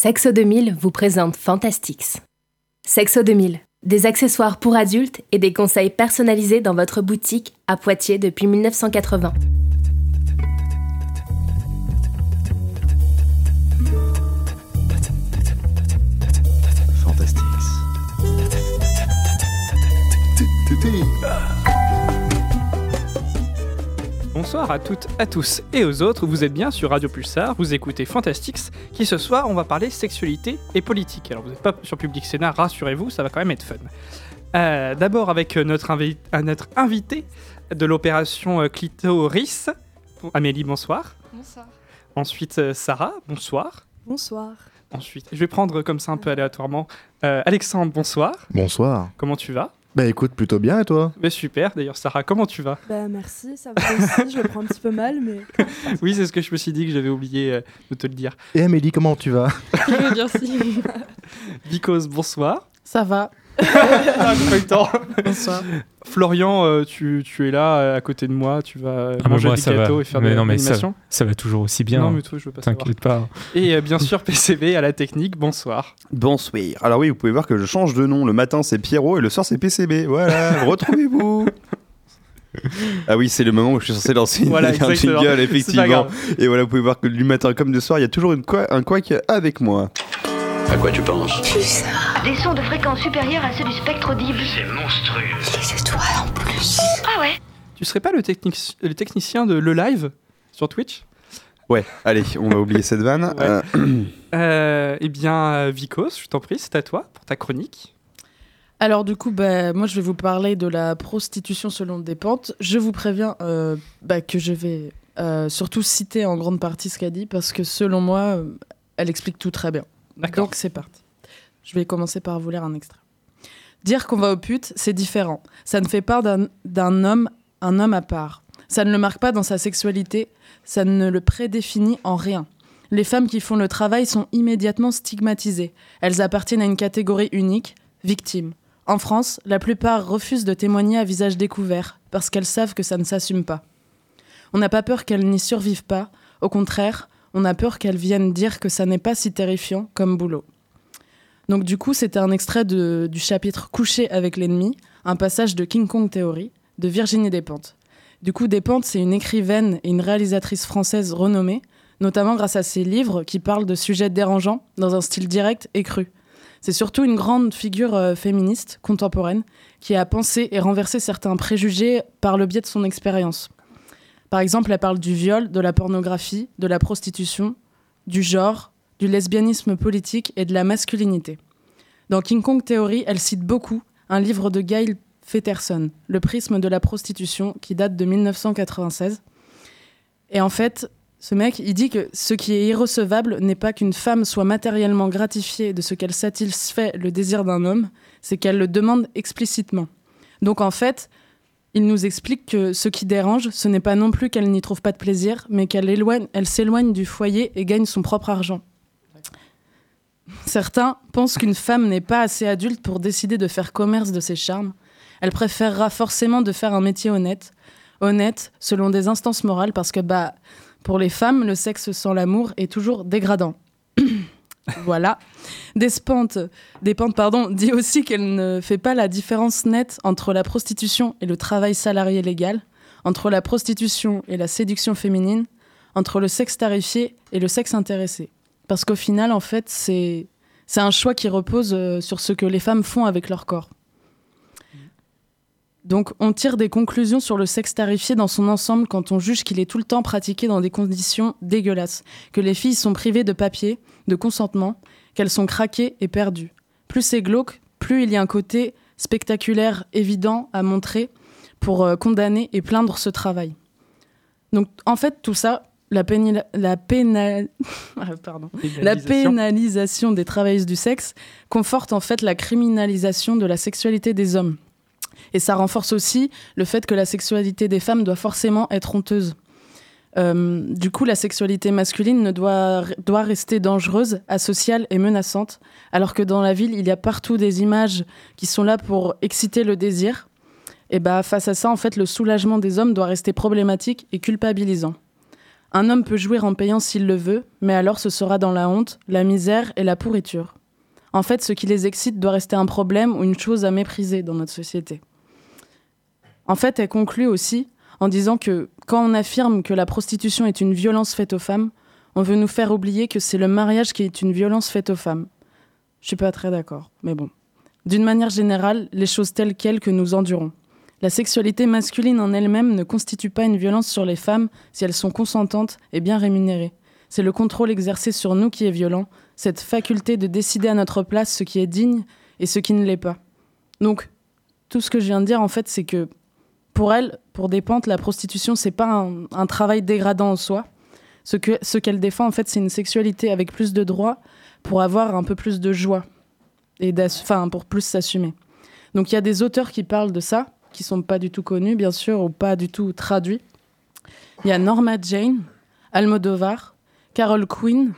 Sexo 2000 vous présente Fantastix. Sexo 2000, des accessoires pour adultes et des conseils personnalisés dans votre boutique à Poitiers depuis 1980. Fantastix. Bonsoir à toutes, à tous et aux autres, vous êtes bien sur Radio Pulsar, vous écoutez Fantastix, qui ce soir on va parler sexualité et politique. Alors vous n'êtes pas sur Public Sénat, rassurez-vous, ça va quand même être fun. Euh, D'abord avec notre, invi- notre invité de l'opération euh, Clitoris, Amélie, bonsoir. Bonsoir. Ensuite euh, Sarah, bonsoir. Bonsoir. Ensuite, je vais prendre comme ça un peu aléatoirement. euh, Alexandre, bonsoir. Bonsoir. Comment tu vas? Bah écoute, plutôt bien et toi Mais super, d'ailleurs Sarah, comment tu vas? Bah merci, ça va aussi, je le prends un petit peu mal, mais Oui, c'est ce que je me suis dit que j'avais oublié euh, de te le dire. Et Amélie, comment tu vas? Merci. Vicos, bonsoir. Ça va. Ah, j'ai pas eu le temps. Bonsoir. Florian, euh, tu, tu es là euh, à côté de moi, tu vas Ah, mais manger moi, des ça va. gâteaux et faire Mais de non, mais ça-. Ça va toujours aussi bien. Non, mais toi, je veux pas savoir. T'inquiète pas. Et euh, bien sûr, PCB à la technique, bonsoir. Bonsoir. Alors oui, vous pouvez voir que je change de nom. Le matin c'est Pierrot et le soir c'est PCB. Voilà, retrouvez-vous. Ah oui, c'est le moment où je suis censé lancer une- Voilà, un exactement. jingle, C'est pas effectivement. grave. Et voilà, vous pouvez voir que du matin comme du soir, il y a toujours une quoi, un quack avec moi. À quoi tu penses? Des sons de fréquence supérieure à ceux du spectre audible. C'est monstrueux. Les étoiles en plus. Ah ouais Tu serais pas le, technic- le technicien de Le Live sur Twitch? Ouais, allez, on va oublier cette vanne. Ouais. Euh, euh, Eh bien, Vicos, je t'en prie, c'est à toi pour ta chronique. Alors du coup, bah, moi je vais vous parler de la prostitution selon des pentes. Je vous préviens euh, bah, que je vais euh, surtout citer en grande partie ce qu'a dit parce que selon moi, euh, elle explique tout très bien. D'accord. Donc c'est parti. Je vais commencer par vous lire un extrait. Dire qu'on va aux putes, c'est différent. Ça ne fait pas d'un homme un homme à part. Ça ne le marque pas dans sa sexualité, ça ne le prédéfinit en rien. Les femmes qui font le travail sont immédiatement stigmatisées. Elles appartiennent à une catégorie unique, victimes. En France, la plupart refusent de témoigner à visage découvert parce qu'elles savent que ça ne s'assume pas. On n'a pas peur qu'elles n'y survivent pas, au contraire, on a peur qu'elles viennent dire que ça n'est pas si terrifiant comme boulot. Donc du coup, c'était un extrait de- du chapitre Coucher avec l'ennemi, un passage de King Kong Theory de Virginie Despentes. Du coup, Despentes, c'est une écrivaine et une réalisatrice française renommée, notamment grâce à ses livres qui parlent de sujets dérangeants dans un style direct et cru. C'est surtout une grande figure euh, féministe contemporaine qui a pensé et renversé certains préjugés par le biais de son expérience. Par exemple, elle parle du viol, de la pornographie, de la prostitution, du genre, du lesbianisme politique et de la masculinité. Dans King Kong Theory, elle cite beaucoup un livre de Gail Feterson, Le prisme de la prostitution, qui date de 1996. Et en fait, ce mec, il dit que ce qui est irrecevable n'est pas qu'une femme soit matériellement gratifiée de ce qu'elle satisfait le désir d'un homme, c'est qu'elle le demande explicitement. Donc en fait, il nous explique que ce qui dérange, ce n'est pas non plus qu'elle n'y trouve pas de plaisir, mais qu'elle éloigne, elle s'éloigne du foyer et gagne son propre argent. Certains pensent qu'une femme n'est pas assez adulte pour décider de faire commerce de ses charmes. Elle préférera forcément de faire un métier honnête, honnête selon des instances morales, parce que bah pour les femmes, le sexe sans l'amour est toujours dégradant. voilà. Despentes, Despentes pardon, dit aussi qu'elle ne fait pas la différence nette entre la prostitution et le travail salarié légal, entre la prostitution et la séduction féminine, entre le sexe tarifié et le sexe intéressé. Parce qu'au final, en fait, c'est un choix qui repose euh, sur ce que les femmes font avec leur corps. Donc, on tire des conclusions sur le sexe tarifié dans son ensemble quand on juge qu'il est tout le temps pratiqué dans des conditions dégueulasses, que les filles sont privées de papier, de consentement, qu'elles sont craquées et perdues. Plus c'est glauque, plus il y a un côté spectaculaire évident à montrer pour euh, condamner et plaindre ce travail. Donc, en fait, tout ça, la, pénila- la, pénal- Ah. La Pénalisation. pénalisation des travailleuses du sexe conforte en fait la criminalisation de la sexualité des hommes. Et ça renforce aussi le fait que la sexualité des femmes doit forcément être honteuse. Euh, du coup, la sexualité masculine ne doit, doit rester dangereuse, asociale et menaçante, alors que dans la ville, il y a partout des images qui sont là pour exciter le désir. Et bah, face à ça, en fait, le soulagement des hommes doit rester problématique et culpabilisant. Un homme peut jouir en payant s'il le veut, mais alors ce sera dans la honte, la misère et la pourriture. En fait, ce qui les excite doit rester un problème ou une chose à mépriser dans notre société. En fait, elle conclut aussi en disant que quand on affirme que la prostitution est une violence faite aux femmes, on veut nous faire oublier que c'est le mariage qui est une violence faite aux femmes. Je suis pas très d'accord, mais bon. D'une manière générale, les choses telles quelles que nous endurons. La sexualité masculine en elle-même ne constitue pas une violence sur les femmes si elles sont consentantes et bien rémunérées. C'est le contrôle exercé sur nous qui est violent, cette faculté de décider à notre place ce qui est digne et ce qui ne l'est pas. Donc, tout ce que je viens de dire, en fait, c'est que pour elle, pour Despentes, la prostitution, c'est pas un, travail dégradant en soi. Ce que ce qu'elle défend, en fait, c'est une sexualité avec plus de droits pour avoir un peu plus de joie et pour plus s'assumer. Donc il y a des auteurs qui parlent de ça, qui sont pas du tout connus, bien sûr, ou pas du tout traduits. Il y a Norma Jane, Almodovar, Carol Quinn,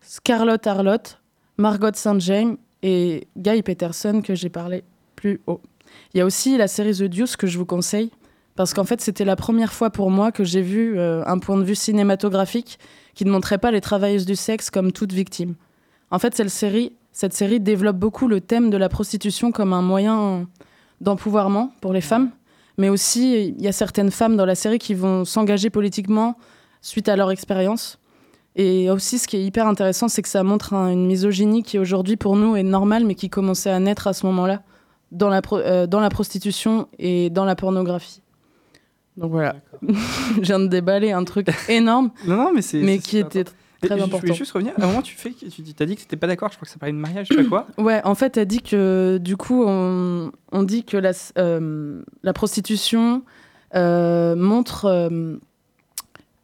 Scarlett Harlot, Margot St. James et Guy Peterson que j'ai parlé plus haut. Il y a aussi la série The Deuce que je vous conseille parce qu'en fait c'était la première fois pour moi que j'ai vu euh, un point de vue cinématographique qui ne montrait pas les travailleuses du sexe comme toutes victimes. En fait, cette série, cette série développe beaucoup le thème de la prostitution comme un moyen d'empouvoirment pour les femmes, mais aussi il y a certaines femmes dans la série qui vont s'engager politiquement suite à leur expérience. Et aussi, ce qui est hyper intéressant, c'est que ça montre un- une misogynie qui aujourd'hui pour nous est normale, mais qui commençait à naître à ce moment-là dans la, pro- euh, dans la prostitution et dans la pornographie. Donc voilà, je viens de déballer un truc énorme, Non, non, mais mais qui était. Très Et Je important. voulais juste revenir. À un moment, tu fais, tu as dit que c'était pas d'accord. Je crois que ça parlait de mariage, je sais pas quoi. Ouais, en fait, elle dit que du coup, on, on dit que la, euh, la prostitution euh, montre euh,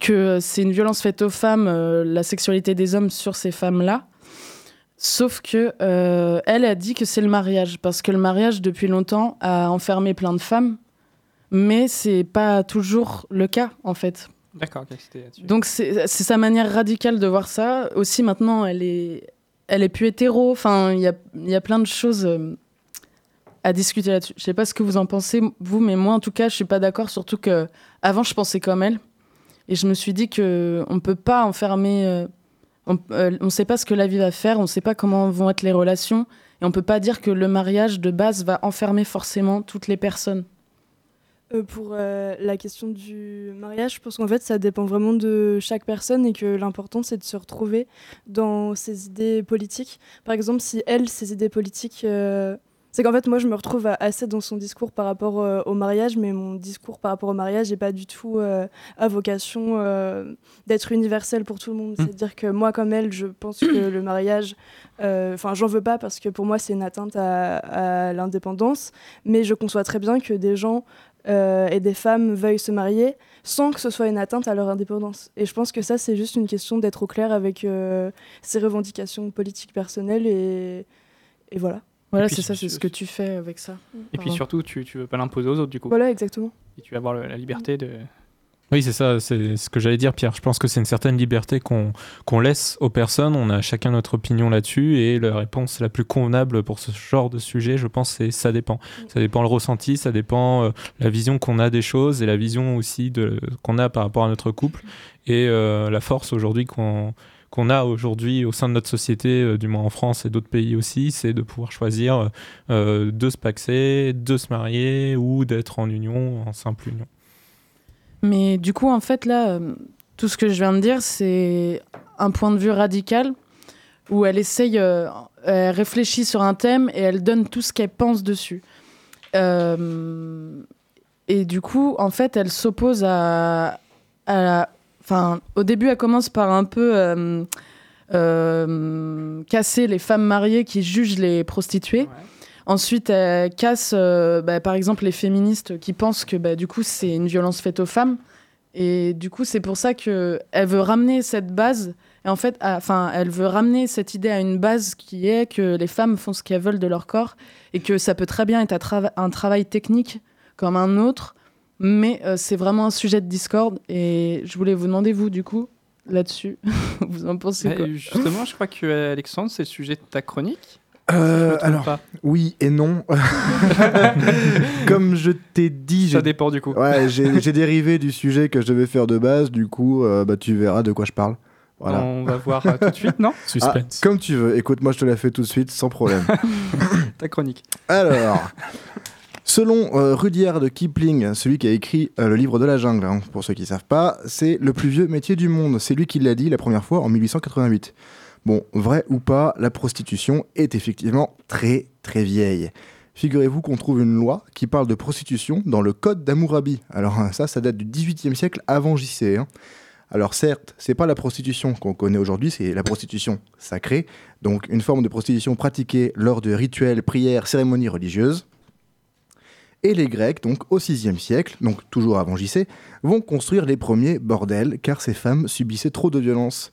que c'est une violence faite aux femmes, la sexualité des hommes sur ces femmes-là. Sauf que elle a dit que c'est le mariage, parce que le mariage, depuis longtemps, a enfermé plein de femmes, mais c'est pas toujours le cas, en fait. D'accord. Donc c'est sa manière radicale de voir ça. Aussi maintenant, elle est, elle est plus hétéro. Enfin, il y a, y a plein de choses euh, à discuter là-dessus. Je sais pas ce que vous en pensez vous, mais moi en tout cas, je suis pas d'accord. Surtout que avant, je pensais comme elle, et je me suis dit que on peut pas enfermer. euh, on, euh, on sait pas ce que la vie va faire. On sait pas comment vont être les relations, et on peut pas dire que le mariage de base va enfermer forcément toutes les personnes. Euh, pour euh, la question du mariage, je pense qu'en fait, ça dépend vraiment de chaque personne et que l'important, c'est de se retrouver dans ses idées politiques. Par exemple, si elle, ses idées politiques, euh, c'est qu'en fait, moi, je me retrouve assez dans son discours par rapport au mariage, mais mon discours par rapport au mariage n'est pas du tout à vocation d'être universel pour tout le monde. C'est-à-dire que moi, comme elle, je pense que le mariage, enfin, j'en veux pas parce que pour moi, c'est une atteinte à, à l'indépendance, mais je conçois très bien que des gens euh, et des femmes veuillent se marier sans que ce soit une atteinte à leur indépendance. Et je pense que ça, c'est juste une question d'être au clair avec euh, ses revendications politiques personnelles et, et voilà. Voilà, c'est ça, c'est ce que tu fais avec ça. Et puis surtout, tu, tu veux pas l'imposer aux autres, du coup. Voilà, exactement. Et tu vas avoir le- la liberté de. Oui, c'est ça, c'est ce que j'allais dire, Pierre. Je pense que c'est une certaine liberté qu'on qu'on laisse aux personnes. On a chacun notre opinion là-dessus et la réponse la plus convenable pour ce genre de sujet, je pense, c'est ça dépend. Ça dépend le ressenti, ça dépend euh, la vision qu'on a des choses et la vision aussi qu'on a par rapport à notre couple et euh, la force aujourd'hui qu'on qu'on a aujourd'hui au sein de notre société, euh, du moins en France et d'autres pays aussi, c'est de pouvoir choisir de se paxer, de se marier ou d'être en union, en simple union. Mais du coup, en fait, là, euh, tout ce que je viens de dire, c'est un point de vue radical où elle essaye, euh, elle réfléchit sur un thème et elle donne tout ce qu'elle pense dessus. Euh, et du coup, en fait, elle s'oppose à, Enfin, au début, elle commence par un peu casser les femmes mariées qui jugent les prostituées. Ensuite, elle casse, euh, bah, par exemple, les féministes qui pensent que bah, du coup, c'est une violence faite aux femmes. Et du coup, c'est pour ça que elle veut ramener cette base. Et en fait, enfin, elle veut ramener cette idée à une base qui est que les femmes font ce qu'elles veulent de leur corps et que ça peut très bien être un travail technique comme un autre, mais euh, c'est vraiment un sujet de discorde. Et je voulais vous demander, vous, du coup, là-dessus, vous en pensez Bah, quoi? justement, je crois que Alexandre, c'est le sujet de ta chronique. Euh, alors, pas. oui et non. Comme je t'ai dit, Ça j'ai dépend du coup. ouais, j'ai- dérivé du sujet que je devais faire de base. Du coup, euh, bah, tu verras de quoi je parle. Voilà. On va voir euh, tout de suite, non Ah, Suspense. comme tu veux. Écoute, moi, je te la fais tout de suite, sans problème. Ta chronique. Alors, selon euh, Rudyard de Kipling, celui qui a écrit euh, le livre de la jungle, hein, pour ceux qui ne savent pas, c'est le plus vieux métier du monde. C'est lui qui l'a dit la première fois en 1888. Bon, vrai ou pas, la prostitution est effectivement très très vieille. Figurez-vous qu'on trouve une loi qui parle de prostitution dans le Code d'Hammurabi. Alors hein, ça, ça date du 18e siècle avant JC. hein. Alors certes, c'est pas la prostitution qu'on connaît aujourd'hui, c'est la prostitution sacrée, donc une forme de prostitution pratiquée lors de rituels, prières, cérémonies religieuses. Et les Grecs, donc au VIe siècle, donc toujours avant JC, vont construire les premiers bordels car ces femmes subissaient trop de violence.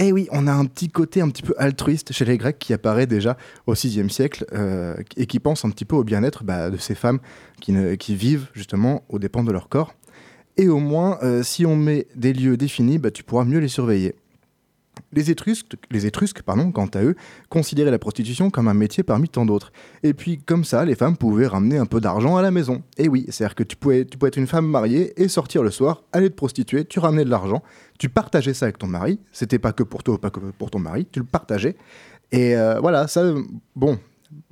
Eh oui, on a un petit côté un petit peu altruiste chez les Grecs qui apparaît déjà au VIe siècle euh, et qui pense un petit peu au bien-être bah, de ces femmes qui, vivent justement aux dépens de leur corps. Et au moins, euh, si on met des lieux définis, bah, tu pourras mieux les surveiller. Les Étrusques, les Étrusques pardon, quant à eux, considéraient la prostitution comme un métier parmi tant d'autres. Et puis, comme ça, les femmes pouvaient ramener un peu d'argent à la maison. Et oui, c'est-à-dire que tu pouvais, tu pouvais être une femme mariée et sortir le soir, aller te prostituer, tu ramenais de l'argent, tu partageais ça avec ton mari. C'était pas que pour toi, pas que pour ton mari, tu le partageais. Et euh, voilà, ça, bon,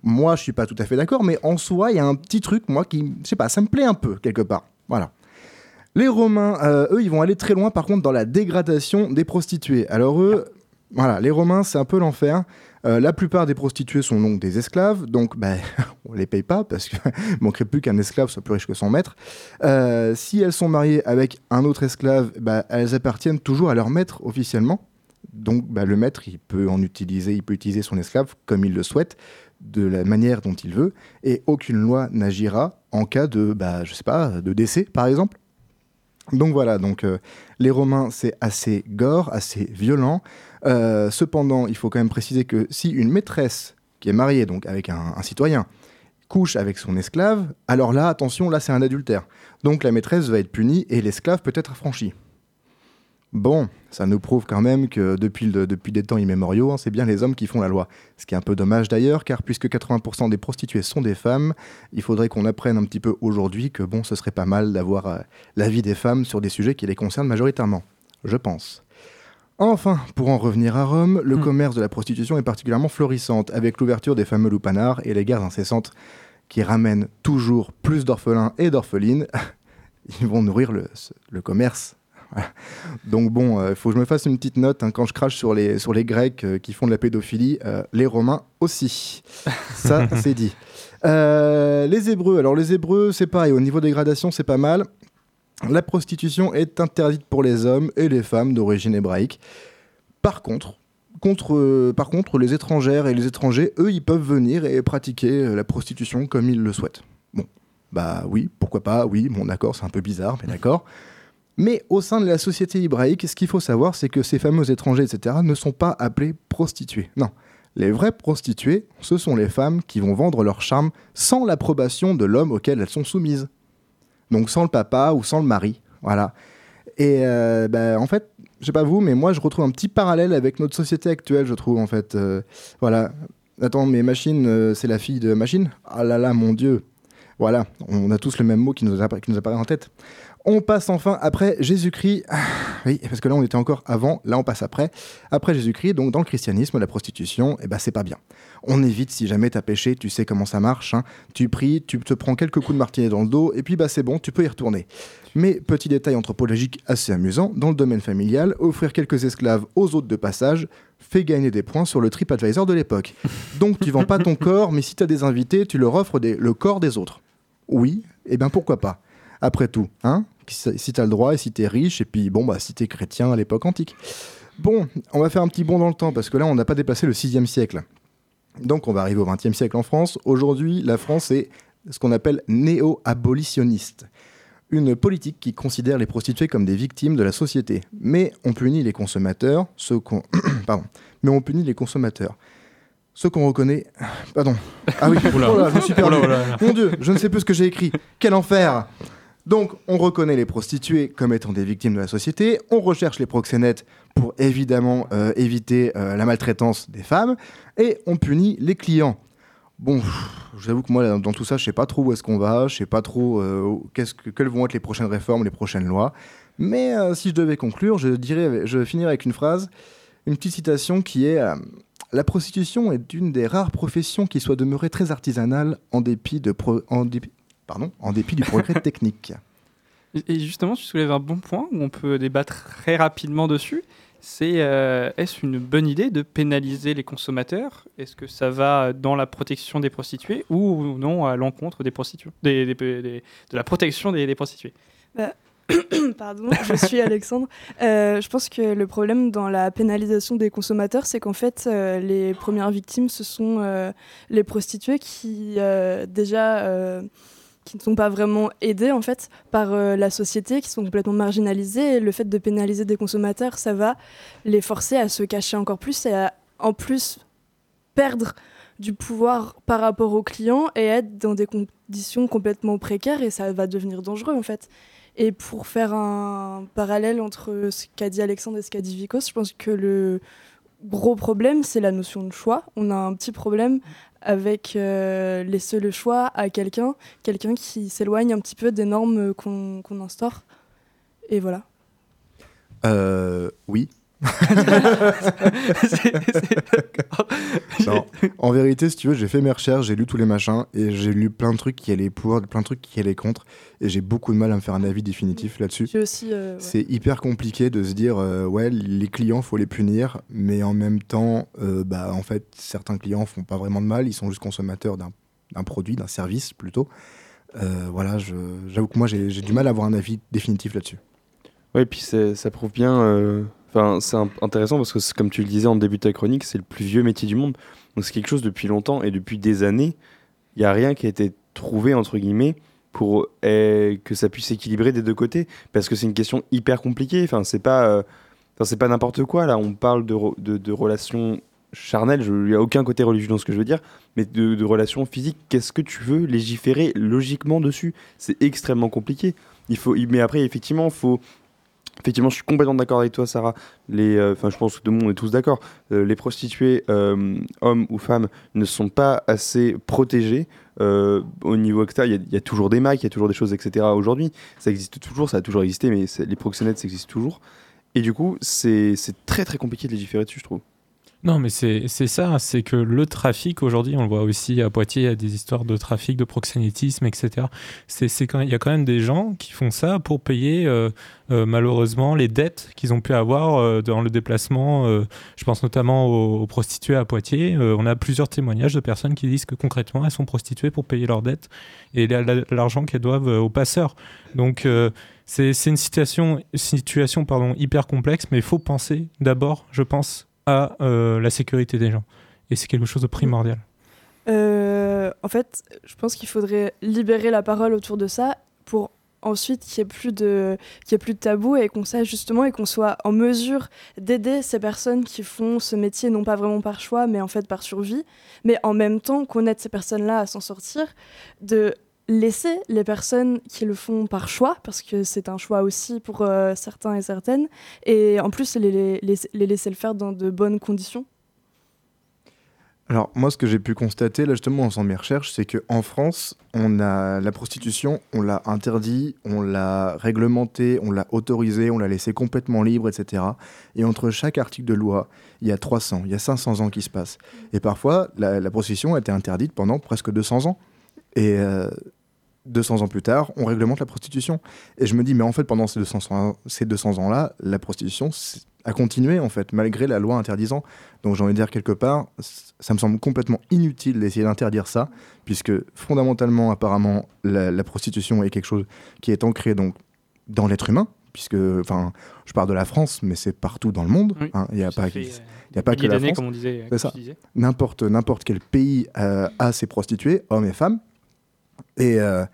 moi, je suis pas tout à fait d'accord, mais en soi, il y a un petit truc, moi, qui, je sais pas, ça me plaît un peu, quelque part. Voilà. Les Romains, euh, eux, ils vont aller très loin, par contre, dans la dégradation des prostituées. Alors, eux, voilà, les Romains, c'est un peu l'enfer. Euh, la plupart des prostituées sont donc des esclaves, donc bah, on les paye pas parce qu'il manquerait plus qu'un esclave soit plus riche que son maître. Euh, si elles sont mariées avec un autre esclave, bah, elles appartiennent toujours à leur maître officiellement. Donc bah, le maître, il peut en utiliser, il peut utiliser son esclave comme il le souhaite, de la manière dont il veut, et aucune loi n'agira en cas de, je sais pas, de décès par exemple. Donc voilà, donc euh, les Romains, c'est assez gore, assez violent. Euh, cependant, il faut quand même préciser que si une maîtresse qui est mariée donc avec un, citoyen couche avec son esclave, alors là, attention, là c'est un adultère. Donc la maîtresse va être punie et l'esclave peut être affranchi. Bon, ça nous prouve quand même que depuis, le- depuis des temps immémoriaux, hein, c'est bien les hommes qui font la loi. Ce qui est un peu dommage d'ailleurs, car puisque 80% des prostituées sont des femmes, il faudrait qu'on apprenne un petit peu aujourd'hui que bon, ce serait pas mal d'avoir euh, l'avis des femmes sur des sujets qui les concernent majoritairement. Je pense. Enfin, pour en revenir à Rome, le Hmm. commerce de la prostitution est particulièrement florissante, avec l'ouverture des fameux lupanards et les guerres incessantes qui ramènent toujours plus d'orphelins et d'orphelines. Ils vont nourrir le, le commerce. Donc bon, il faut que je me fasse une petite note hein, quand je crache sur les, sur les Grecs euh, qui font de la pédophilie, euh, les Romains aussi. Ça, c'est dit. Euh, les Hébreux, alors les Hébreux, c'est pareil, au niveau des gradations, c'est pas mal. La prostitution est interdite pour les hommes et les femmes d'origine hébraïque. Par contre, contre, euh, par contre, les étrangères et les étrangers, eux, ils peuvent venir et pratiquer euh, la prostitution comme ils le souhaitent. Bon, bah oui, pourquoi pas, oui, bon d'accord, c'est un peu bizarre, mais d'accord. Mais au sein de la société hébraïque, ce qu'il faut savoir, c'est que ces fameux étrangers, etc., ne sont pas appelés prostituées. Non. Les vraies prostituées, ce sont les femmes qui vont vendre leur charme sans l'approbation de l'homme auquel elles sont soumises. Donc sans le papa ou sans le mari. Voilà. Et euh, bah, en fait, je sais pas vous, mais moi je retrouve un petit parallèle avec notre société actuelle, je trouve en fait. Euh, voilà. Attends, mais machine, euh, c'est la fille de machine? Ah là là, mon dieu. Voilà, on a tous le même mot qui nous, qui nous apparaît en tête. On passe enfin après Jésus-Christ. Ah, Oui, parce que là on était encore avant, là on passe après. Après Jésus-Christ, donc dans le christianisme, la prostitution, eh ben c'est pas bien. On évite si jamais t'as péché, tu sais comment ça marche. hein. Tu pries, tu te prends quelques coups de martinet dans le dos, et puis bah c'est bon, tu peux y retourner. Mais petit détail anthropologique assez amusant, dans le domaine familial, offrir quelques esclaves aux autres de passage fait gagner des points sur le TripAdvisor de l'époque. Donc tu vends pas ton corps, mais si tu as des invités, tu leur offres le corps des autres. Oui, et bien pourquoi pas Après tout, hein Si tu as le droit et si tu es riche, et puis bon, bah si tu es chrétien à l'époque antique. Bon, on va faire un petit bond dans le temps, parce que là on n'a pas dépassé le 6e siècle. Donc on va arriver au 20e siècle en France. Aujourd'hui, la France est ce qu'on appelle néo-abolitionniste. Une politique qui considère les prostituées comme des victimes de la société. Mais on punit les consommateurs, ceux qu'on... Pardon. Mais on punit les consommateurs. Ceux qu'on reconnaît... Pardon. Ah oui, Oula. oh là, je suis perdu. Oula. Mon Dieu, je ne sais plus ce que j'ai écrit. Quel enfer Donc, on reconnaît les prostituées comme étant des victimes de la société, on recherche les proxénètes pour évidemment euh, éviter euh, la maltraitance des femmes, et on punit les clients. Bon, j'avoue que moi, dans tout ça, je sais pas trop où est-ce qu'on va, je sais pas trop euh, quelles vont être les prochaines réformes, les prochaines lois. Mais si je devais conclure, je, dirais, je finirais avec une phrase, une petite citation qui est La prostitution est une des rares professions qui soit demeurée très artisanale en dépit, de pardon, en dépit du progrès technique. Et- justement, tu soulèves un bon point où on peut débattre très rapidement dessus. C'est euh, est-ce une bonne idée de pénaliser les consommateurs? Est-ce que ça va dans la protection des prostituées ou non à l'encontre des prostituées, des, des- des- de la protection des, des prostituées? Pardon, je suis Alexandre. Euh, je pense que le problème dans la pénalisation des consommateurs, c'est qu'en fait, euh, les premières victimes, ce sont euh, les prostituées qui, euh, déjà, euh, qui ne sont pas vraiment aidées en fait par euh, la société, qui sont complètement marginalisées. Et le fait de pénaliser des consommateurs, ça va les forcer à se cacher encore plus et à, en plus, perdre du pouvoir par rapport aux clients et être dans des conditions complètement précaires et ça va devenir dangereux en fait. Et pour faire un parallèle entre ce qu'a dit Alexandre et ce qu'a dit Vikos, je pense que le gros problème, c'est la notion de choix. On a un petit problème avec euh, laisser le choix à quelqu'un, quelqu'un qui s'éloigne un petit peu des normes qu'on instaure. Et voilà. Euh, oui. C'est- c'est- d'accord. Non. En vérité, si tu veux, j'ai fait mes recherches, j'ai lu tous les machins et j'ai lu plein de trucs qui allaient pour, plein de trucs qui allaient contre. Et j'ai beaucoup de mal à me faire un avis définitif là-dessus. J'ai aussi. euh, ouais. C'est hyper compliqué de se dire, euh, ouais, les clients, faut les punir, mais en même temps, euh, bah, en fait, certains clients font pas vraiment de mal, ils sont juste consommateurs d'un d'un produit, d'un service plutôt. Euh, voilà, je- j'avoue que moi, j'ai j'ai du mal à avoir un avis définitif là-dessus. Et puis c'est- ça prouve bien. C'est intéressant parce que, comme tu le disais en début de ta chronique, c'est le plus vieux métier du monde. Donc c'est quelque chose depuis longtemps et depuis des années, il n'y a rien qui a été trouvé, entre guillemets, pour eh, que ça puisse s'équilibrer des deux côtés. Parce que c'est une question hyper compliquée. Enfin, c'est pas, euh, pas n'importe quoi. Là, on parle de, re- de, de relations charnelles. Il n'y a aucun côté religieux dans ce que je veux dire. Mais de, de relations physiques, qu'est-ce que tu veux légiférer logiquement dessus? C'est extrêmement compliqué. Il faut, mais après, effectivement, faut Effectivement, je suis complètement d'accord avec toi, Sarah. Euh, je pense que tout le monde est tous d'accord. Euh, les prostituées, euh, hommes ou femmes, ne sont pas assez protégées au niveau extérieur. Il y y, a toujours des macs, il y a toujours des choses, etc. Aujourd'hui, ça existe toujours, ça a toujours existé, mais les proxénètes, ça existe toujours. Et du coup, c'est très très compliqué de légiférer dessus, je trouve. Non, mais c'est ça, c'est que le trafic aujourd'hui, on le voit aussi à Poitiers, il y a des histoires de trafic, de proxénétisme, etc. C'est il y a quand même des gens qui font ça pour payer euh, euh, malheureusement les dettes qu'ils ont pu avoir euh, dans le déplacement. je pense notamment aux, prostituées à Poitiers. On a plusieurs témoignages de personnes qui disent que concrètement elles sont prostituées pour payer leurs dettes et la- la- l'argent qu'elles doivent aux passeurs. Donc c'est c'est une situation, situation pardon, hyper complexe, mais il faut penser d'abord, je pense, à euh, la sécurité des gens. Et c'est quelque chose de primordial. Euh, en fait, je pense qu'il faudrait libérer la parole autour de ça pour ensuite qu'il n'y ait plus de qu'il y ait plus de tabou et qu'on sache justement et qu'on soit en mesure d'aider ces personnes qui font ce métier non pas vraiment par choix mais en fait par survie mais en même temps qu'on aide ces personnes-là à s'en sortir de laisser les personnes qui le font par choix parce que c'est un choix aussi pour euh, certains et certaines et en plus les, laisser le faire dans de bonnes conditions Alors moi, ce que j'ai pu constater là justement en faisant mes recherches, c'est que en France, on a la prostitution, on l'a interdit, on l'a réglementé, on l'a autorisé, on l'a laissé complètement libre, etc. Et entre chaque article de loi, il y a 300, il y a 500 ans qui se passent. Et parfois, la, la prostitution a été interdite pendant presque 200 ans. Et euh, 200 ans plus tard, on réglemente la prostitution. Et je me dis, mais en fait, pendant ces 200 ans, ces 200 ans-là, la prostitution a continué, en fait, malgré la loi interdisant. Donc j'ai envie de dire quelque part, ça me semble complètement inutile d'essayer d'interdire ça, puisque fondamentalement, apparemment, la, la prostitution est quelque chose qui est ancré donc dans l'être humain, puisque, enfin, je parle de la France, mais c'est partout dans le monde. Oui, hein. Il n'y a pas, fait, il euh, y a pas que la France. comme on disait. Disais. N'importe n'importe quel pays euh, a ses prostituées, hommes et femmes. Et, euh,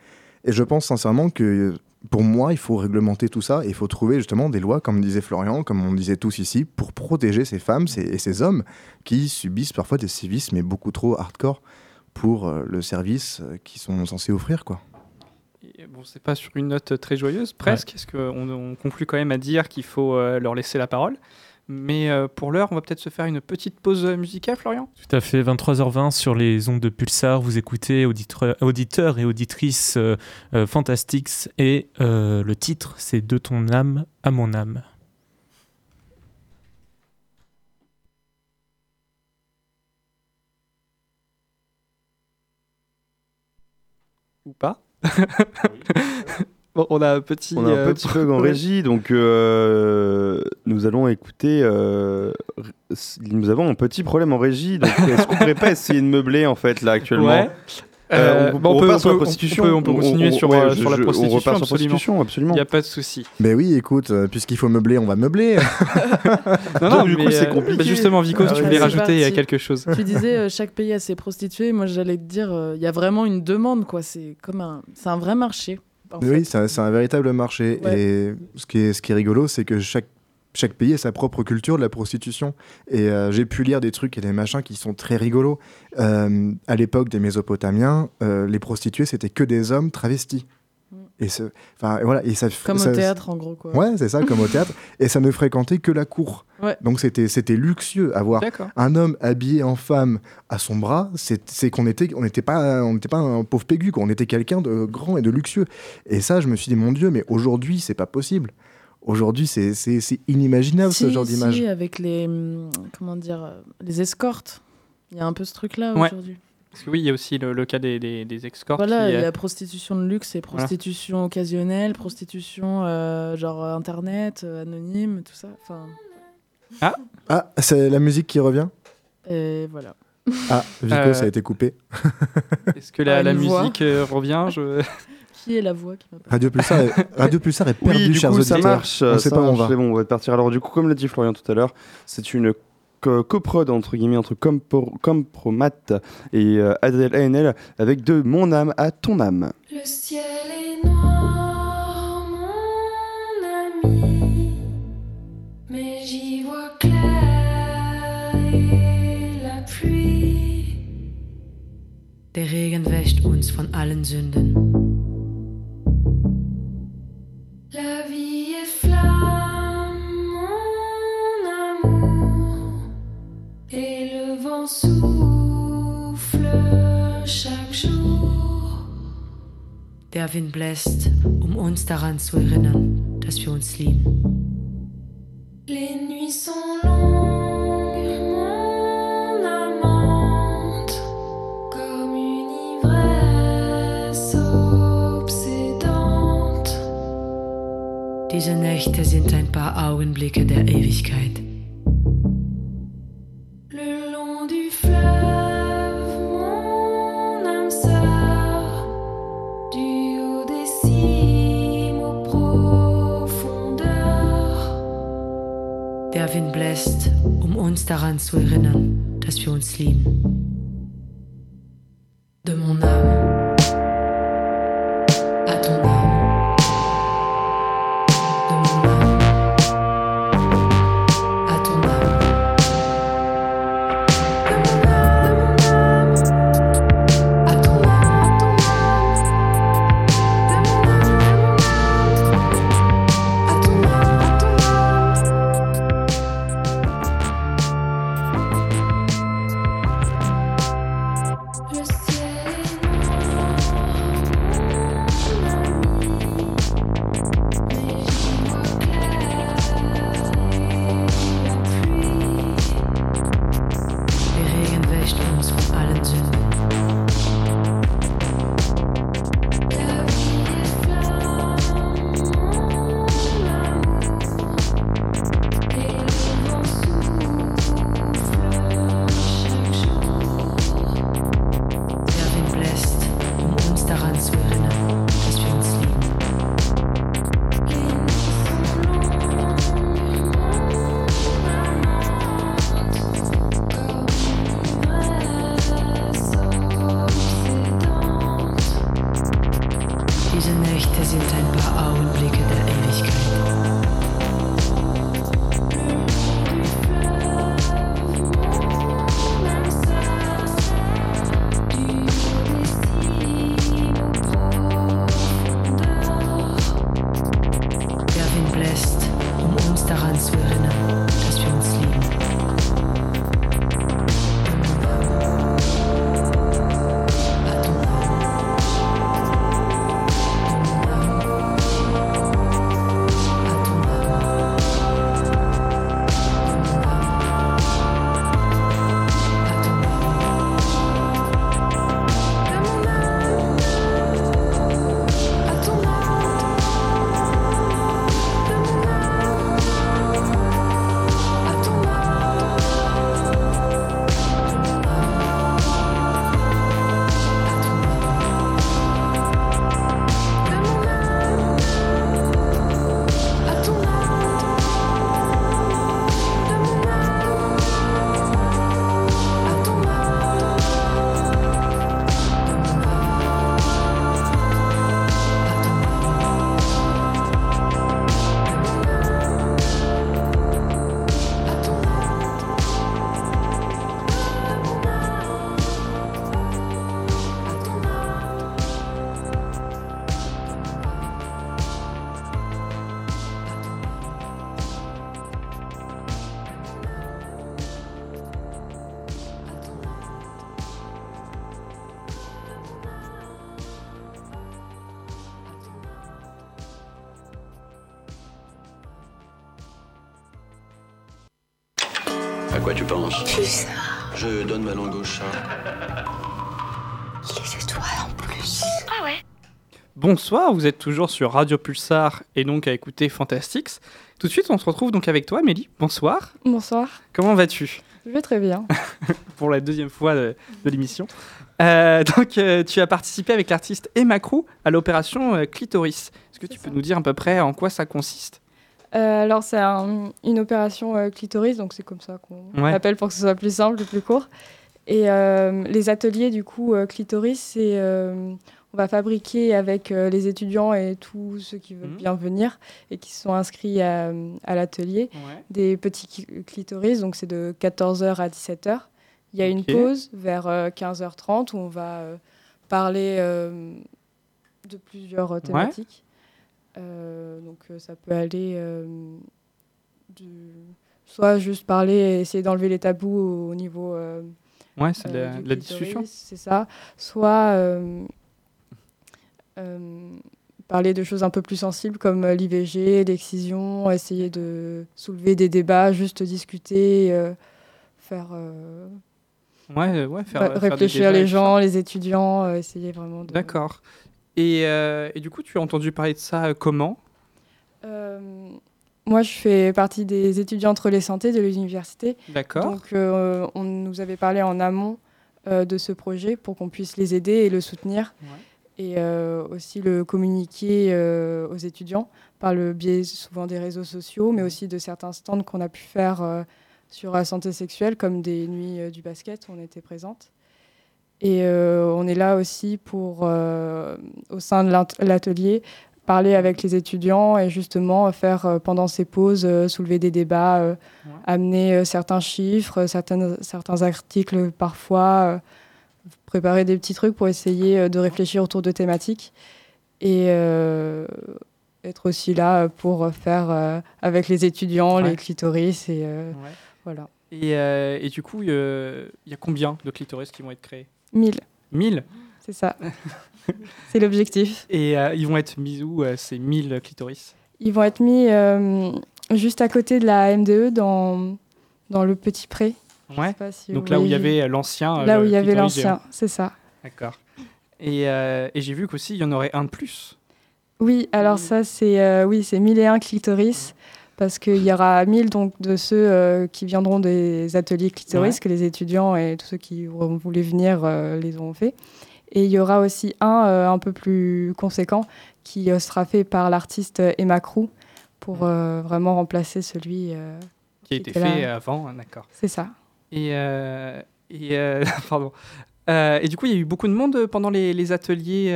et je pense sincèrement que pour moi, il faut réglementer tout ça et il faut trouver justement des lois, comme disait Florian, comme on disait tous ici, pour protéger ces femmes ces- et ces hommes qui subissent parfois des sévices, mais beaucoup trop hardcore pour euh, le service euh, qu'ils sont censés offrir. Quoi. Et, bon, c'est pas sur une note très joyeuse, presque, parce qu'on on conclut quand même à dire qu'il faut euh, leur laisser la parole. Mais euh, pour l'heure, on va peut-être se faire une petite pause musicale, Florian? Tout à fait, 23h20 sur les ondes de Pulsar. Vous écoutez auditeur- auditeurs et auditrices euh, euh, Fantastics et euh, le titre c'est De ton âme à mon âme. Ou pas? Bon, on a un petit. On a un euh, petit bug en régie, donc euh, nous allons écouter. euh, nous avons un petit problème en régie, donc est-ce qu'on pourrait pas essayer de meubler en fait là actuellement Ouais. On, bon, on on peut- sur la prostitution. on peut- on peut continuer sur, ouais, je- sur la prostitution, On repart sur absolument. prostitution, absolument. Il n'y a pas de souci. Ben oui, écoute, euh, puisqu'il faut meubler, on va meubler. Non, Donc, non, du coup, mais, c'est euh, compliqué. bah, justement, Vico, Ah tu voulais rajouter parti. quelque chose. Tu disais euh, chaque pays a ses prostituées. Moi, j'allais te dire, euh, il y a vraiment une demande, quoi. C'est comme un, c'est un vrai marché. Oui, c'est un, véritable marché. Ouais. Et ce qui est, ce qui est rigolo, c'est que chaque, chaque pays a sa propre culture de la prostitution. Et euh, j'ai pu lire des trucs et des machins qui sont très rigolos. Euh, à l'époque des Mésopotamiens, euh, les prostituées, c'était que des hommes travestis. Mm. Et, ce- enfin, et voilà, et ça, Comme ça- au théâtre, en gros, quoi. Ouais, c'est ça, comme au théâtre. Et ça ne fréquentait que la cour. Ouais. Donc c'était c'était luxueux. Avoir un homme habillé en femme à son bras, c'est qu'on était on n'était pas on n'était pas un pauvre pégu, quoi. on était quelqu'un de grand et de luxueux. Et ça, je me suis dit mon Dieu, mais aujourd'hui c'est pas possible. Aujourd'hui, c'est inimaginable ce genre si, d'image. avec les, hum, comment dire, euh, les escortes. Il y a un peu ce truc-là Ouais. aujourd'hui. Parce que oui, il y a aussi le, le cas des, des, des escorts. Voilà, qui, il y euh, a prostitution de luxe et prostitution occasionnelle, prostitution euh, genre euh, internet, euh, anonyme, tout ça. Enfin, Ah, c'est la musique qui revient. et voilà. Ah, Vico, Euh, ça a été coupé. Est-ce que la, Ah, la musique euh, revient je... Qui est la voix qui m'appelle Radio Pulsar, est, Radio Pulsar est perdu, Oui, du chers coup, ça marche. On sait ça pas où on va. C'est bon, on va partir. Alors, du coup, comme l'a dit Florian tout à l'heure, c'est une co- coprod entre guillemets entre Compromat et euh, Adèle ANL avec de mon âme à ton âme. Le ciel est noir, Der Regen wäscht uns von allen Sünden. La vie est flamme, mon amour, et le vent souffle chaque jour. Der Wind bläst, um uns daran zu erinnern, dass wir uns lieben. Diese Nächte sind ein paar Augenblicke der Ewigkeit. Der Wind bläst, um uns daran zu erinnern, dass wir uns lieben. Quoi tu penses Je donne ma langue au chat. les étoiles en plus. Ah ouais Bonsoir, vous êtes toujours sur Radio Pulsar et donc à écouter Fantastics. Tout de suite, on se retrouve donc avec toi, Mélie. Bonsoir. Bonsoir. Comment vas-tu? Je vais très bien. Pour la deuxième fois de, de l'émission. Euh, donc, euh, tu as participé avec l'artiste Emma Crew à l'opération euh, Clitoris. Est-ce que tu peux nous dire à peu près en quoi ça consiste? Euh, alors, c'est un- une opération euh, clitoris, donc c'est comme ça qu'on Ouais. l'appelle pour que ce soit plus simple et plus court. Et euh, les ateliers, du coup, clitoris, c'est. on va fabriquer avec les étudiants et tous ceux qui veulent Mhm. bien venir et qui sont inscrits à, à l'atelier Ouais. des petits cli- clitoris, donc c'est de 14h à 17h. Il y a une pause vers euh, 15h30 où on va parler de plusieurs thématiques. Donc euh, ça peut aller euh, du- soit juste parler et essayer d'enlever les tabous au, au niveau euh, Ouais, c'est euh, la, discussion. C'est ça. Soit euh, euh, parler de choses un peu plus sensibles comme euh, l'IVG, l'excision, essayer de soulever des débats, juste discuter, euh, faire, euh, Ouais, ouais, faire, des réfléchir débats les gens, les étudiants, euh, essayer vraiment de... D'accord. Et, euh, et du coup, tu as entendu parler de ça euh, comment? Euh, moi, je fais partie des étudiantes relais santé de l'université. D'accord. Donc, on nous avait parlé en amont de ce projet pour qu'on puisse les aider et le soutenir. Et euh, aussi le communiquer euh, aux étudiants par le biais souvent des réseaux sociaux, mais aussi de certains stands qu'on a pu faire euh, sur la santé sexuelle, comme des nuits du basket où on était présente. Et euh, on est là aussi pour, euh, au sein de l'at- l'atelier, parler avec les étudiants et justement faire euh, pendant ces pauses euh, soulever des débats, euh, amener euh, certains chiffres, certaines, certains articles parfois, euh, préparer des petits trucs pour essayer euh, de réfléchir autour de thématiques et euh, être aussi là pour faire euh, avec les étudiants Ouais. les clitoris et euh, Ouais. voilà. Et, euh, et du coup, il y a combien de clitoris qui vont être créés? 1000, 1000 c'est ça. c'est l'objectif. Et euh, ils vont être mis où euh, ces 1000 clitoris? Ils vont être mis euh, juste à côté de la MDE dans, dans le petit pré. Ouais. si Donc là où il y avait l'ancien. Là où il y avait l'ancien, c'est ça. D'accord. Et, et j'ai vu qu'aussi, il y en aurait un de plus. Oui, alors ça, c'est oui, c'est 1001 clitoris, parce qu'il y aura 1000 donc, de ceux euh, qui viendront des ateliers clitoris, Ouais. que les étudiants et tous ceux qui auront voulu venir euh, les auront fait. Et il y aura aussi un euh, un peu plus conséquent qui sera fait par l'artiste Emma Crew pour vraiment remplacer celui. Qui a été fait là. avant, hein, d'accord. C'est ça. Et, et pardon. Et du coup, il y a eu beaucoup de monde pendant les, les ateliers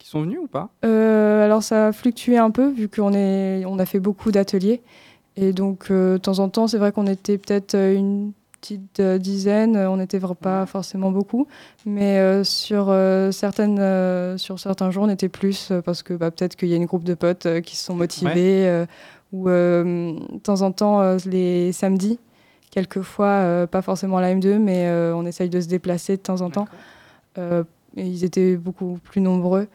qui sont venus ou pas? Euh, alors ça a fluctué un peu vu qu'on est, on a fait beaucoup d'ateliers. Et donc euh, de temps en temps c'est vrai qu'on était peut-être euh, une petite dizaine, on n'était pas forcément beaucoup, mais euh, sur certaines, sur certains jours on était plus parce que bah, peut-être qu'il y a une groupe de potes qui se sont motivés ou de temps en temps les samedis. Quelquefois, pas forcément la M2, mais on essaye de se déplacer de temps en temps. Et ils étaient beaucoup plus nombreux,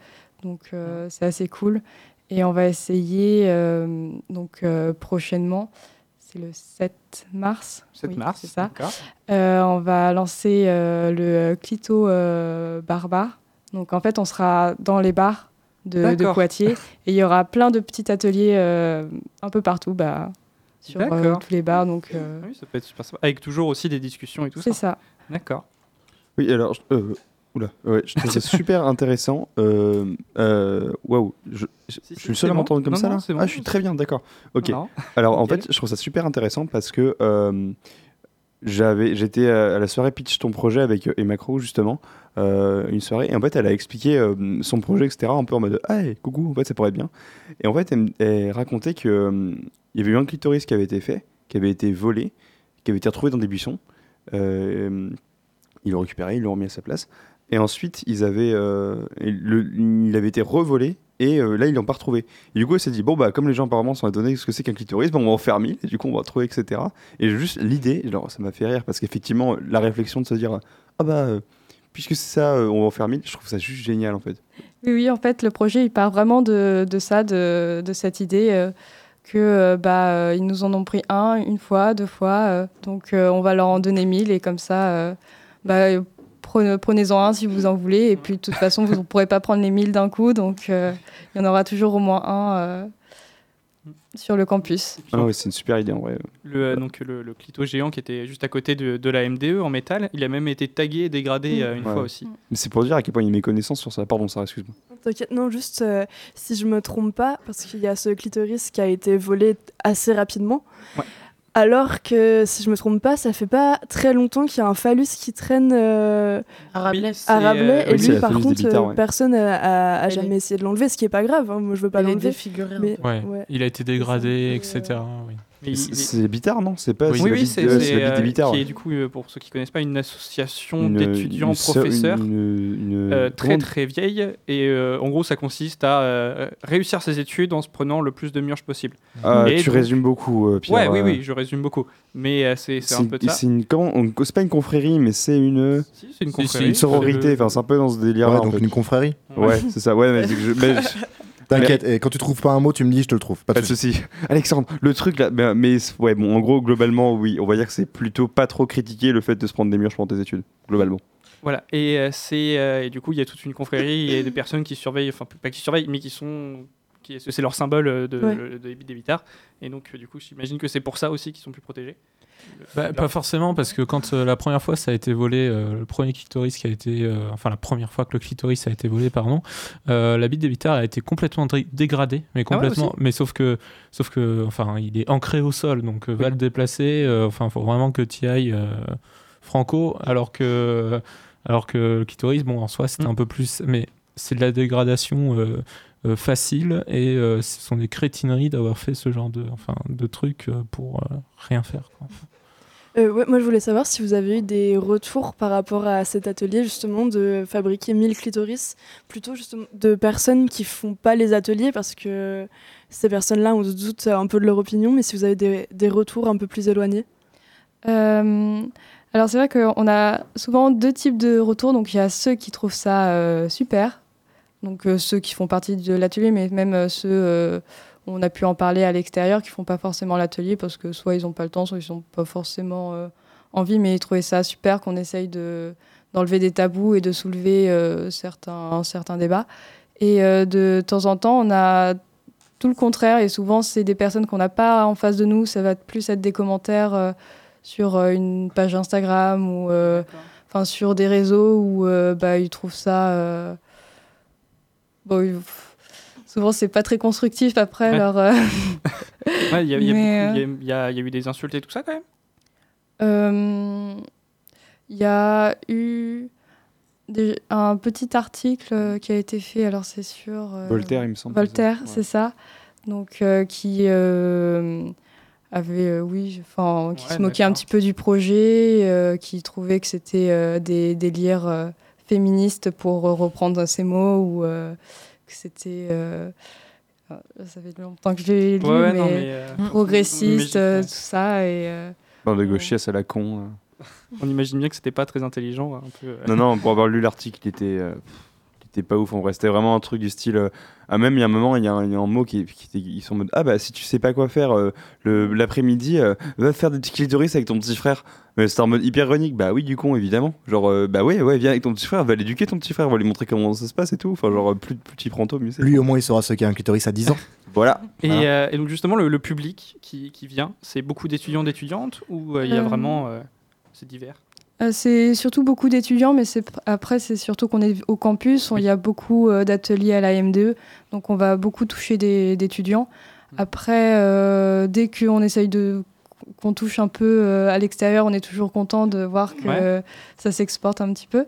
donc euh, c'est assez cool. Et on va essayer euh, donc euh, prochainement, c'est le 7 mars. 7 oui, mars, c'est ça. d'accord. Euh, on va lancer euh, le Clito euh, Barbare. Donc en fait, on sera dans les bars de, de. Poitiers et il y aura plein de petits ateliers euh, un peu partout, bah, sur euh, tous les bars. Donc euh, Oui, ça peut être super sympa. Avec toujours aussi des discussions et tout c'est ça. ça. D'accord. Oui, alors, euh, oula, ouais, je trouve ça super intéressant. Euh, euh, Waouh, je, je- je suis le seul à bon. m'entendre comme Non, ça non, là bon. Ah, je suis très bien, d'accord. Ok. Non. Alors, en fait, je trouve ça super intéressant parce que euh, j'avais, j'étais à la soirée Pitch ton projet avec Emma Crow, justement, euh, une soirée, et en fait, elle a expliqué euh, son projet, etc., un peu en mode Ah, hey, coucou, en fait, ça pourrait être bien. Et en fait, elle, elle racontait qu'il y avait eu un clitoris qui avait été fait, qui avait été volé, qui avait été retrouvé dans des buissons. Euh, ils l'ont récupéré, ils l'ont remis à sa place. Et ensuite, ils avaient, euh, il avait été revolé. Et euh, là, ils l'ont pas retrouvé. Et du coup, elle s'est dit, bon, bah, comme les gens apparemment sont étonnés ce que c'est qu'un clitoris, bah, on va en faire 1000, et du coup, on va retrouver, etc. Et juste l'idée, genre, ça m'a fait rire, parce qu'effectivement, la réflexion de se dire, ah bah, euh, puisque c'est ça, on va en faire 1000, je trouve ça juste génial, en fait. Oui, oui, en fait, le projet, il part vraiment de, ça, de, cette idée que bah, ils nous en ont pris un, une fois, deux fois, donc on va leur en donner mille et comme ça, bah, prenez-en un si vous en voulez et puis de toute façon vous ne pourrez pas prendre les mille d'un coup, donc euh, il y en aura toujours au moins un euh, sur le campus. Ah ouais, c'est une super idée en vrai. Le, euh, donc, le, le clito géant qui était juste à côté de, de la MDE en métal, il a même été tagué et dégradé Mm. euh, une Ouais. fois aussi. Mais c'est pour dire à quel point il y a une méconnaissance sur ça. Pardon, ça, excuse-moi. T'inquiète, non, juste euh, si je me trompe pas, parce qu'il y a ce clitoris qui a été volé assez rapidement. Ouais. Alors que si je me trompe pas, ça fait pas très longtemps qu'il y a un phallus qui traîne euh, Rabelais. euh, et oui, lui, par contre, Bitards, euh, ouais. personne a, a- a Elle jamais est- essayé de l'enlever, ce qui est pas grave. hein, Moi, je veux pas l'enlever. Mais peu. Ouais. ouais. Il a été dégradé, etc. oui. C'est- Bitard, non C'est pas Oui, c'est oui, la oui, c'est euh, qui est du coup, euh, pour ceux qui connaissent pas, une association d'étudiants professeurs une- une- euh, très très vieille. Et euh, en gros, ça consiste à euh, réussir ses études en se prenant le plus de murges possible. Ah, Et tu donc- résumes beaucoup, euh, Pierre. ouais, oui, euh, oui, je résume beaucoup. Mais euh, c'est un peu ça. c'est pas une confrérie, mais c'est une, Si, c'est une confrérie. une sororité. Enfin, c'est un peu dans ce délire. Ouais, en donc fait. une confrérie. Ouais, c'est ça. Ouais, mais, T'inquiète, et quand tu trouves pas un mot, tu me dis, je te le trouve. Pas de pas de soucis. souci. Alexandre, le truc là, mais, mais ouais, bon, en gros, globalement, oui, on va dire que c'est plutôt pas trop critiqué le fait de se prendre des murs pendant tes études, globalement. Voilà, et, euh, c'est, euh, et du coup, il y a toute une confrérie et des personnes qui surveillent, enfin, pas qui surveillent, mais qui sont. qui- C'est leur symbole euh, de, Ouais. le- de- des Bitards. Et donc, du coup, j'imagine que c'est pour ça aussi qu'ils sont plus protégés. Bah, pas forcément, parce que quand euh, la première fois ça a été volé, euh, le premier clitoris qui a été. euh, enfin, la première fois que le clitoris a été volé, pardon, euh, la bite des Bitards a été complètement dé- dégradée, mais Ah ouais, complètement. mais sauf que, sauf que, enfin, il est ancré au sol, donc euh, va le déplacer. euh, Enfin, faut vraiment que tu ailles franco, alors que, alors que le clitoris, bon, en soi, c'était Mm. un peu plus. Mais c'est de la dégradation. euh, euh, facile et euh, ce sont des crétineries d'avoir fait ce genre de, enfin, de trucs pour rien faire. quoi. Euh, moi, je voulais savoir si vous avez eu des retours par rapport à cet atelier, justement, de fabriquer 1000 clitoris, plutôt justement de personnes qui font pas les ateliers, parce que ces personnes-là, on se doute un peu de leur opinion, mais si vous avez des, des retours un peu plus éloignés. Euh, alors c'est vrai qu'on a souvent deux types de retours. Donc il y a ceux qui trouvent ça euh, super, donc euh, ceux qui font partie de l'atelier, mais même euh, ceux euh, on a pu en parler à l'extérieur qui font pas forcément l'atelier parce que soit ils n'ont pas le temps, soit ils n'ont pas forcément euh, envie, mais ils trouvaient ça super qu'on essaye de d'enlever des tabous et de soulever euh, certains certains débats. Et euh, de temps en temps, on a tout le contraire. Et souvent, c'est des personnes qu'on n'a pas en face de nous. Ça va plus être des commentaires sur une page Instagram ou enfin sur des réseaux où bah, ils trouvent ça. Bon, ils- pff, souvent, c'est pas très constructif après Ouais. leur. euh, Ouais, il y, a- y y y eu des insultes et tout ça quand même? Euh, Il y a eu des- un petit article euh, qui a été fait, alors c'est sur... euh, Voltaire, il me semble. Voltaire, Ouais. c'est ça. Donc, euh, qui euh, avait, euh, oui, enfin, qui Ouais, se moquait un petit peu du projet, euh, qui trouvait que c'était euh, des délires euh, féministes pour reprendre ses mots, ou euh, que c'était... euh, euh, ça fait longtemps que je l'ai lu, Ouais, mais, non, mais, euh, progressiste, on imagine- euh, ouais. tout ça. Et, euh, Bande de gauchistes à la con. euh. On imagine bien que c'était pas très intelligent. Un peu, euh. Non, non, pour avoir lu l'article, il était, euh, il était pas ouf. En vrai, c'était vraiment un truc du style. euh, ah, même il y a un moment, il y, a un il y a un mot qui, qui ils sont en mode Ah, bah, si tu sais pas quoi faire euh, le- l'après-midi, euh, va faire des petits clitoris avec ton petit frère. Mais c'était en mode hyper ironique. Bah, oui, du con, évidemment. Genre, euh, bah, ouais, ouais, viens avec ton petit frère, va l'éduquer ton petit frère, va lui montrer comment ça se passe et tout. Enfin, genre, plus, plus tu prends tôt, mieux c'est. Lui, au moins, il saura ce qu'est un clitoris à 10 ans. Voilà. Et, Voilà. euh, et donc justement, le, le public qui, qui vient, c'est beaucoup d'étudiants, d'étudiantes ou euh, il y a Euh, vraiment... euh, c'est divers? Euh, c'est surtout beaucoup d'étudiants, mais c'est après c'est surtout qu'on est au campus. Il y a beaucoup euh, d'ateliers à la MDE, donc on va beaucoup toucher des- d'étudiants. Après, euh, dès qu'on essaye de qu'on touche un peu euh, à l'extérieur, on est toujours content de voir que Ouais. ça s'exporte un petit peu.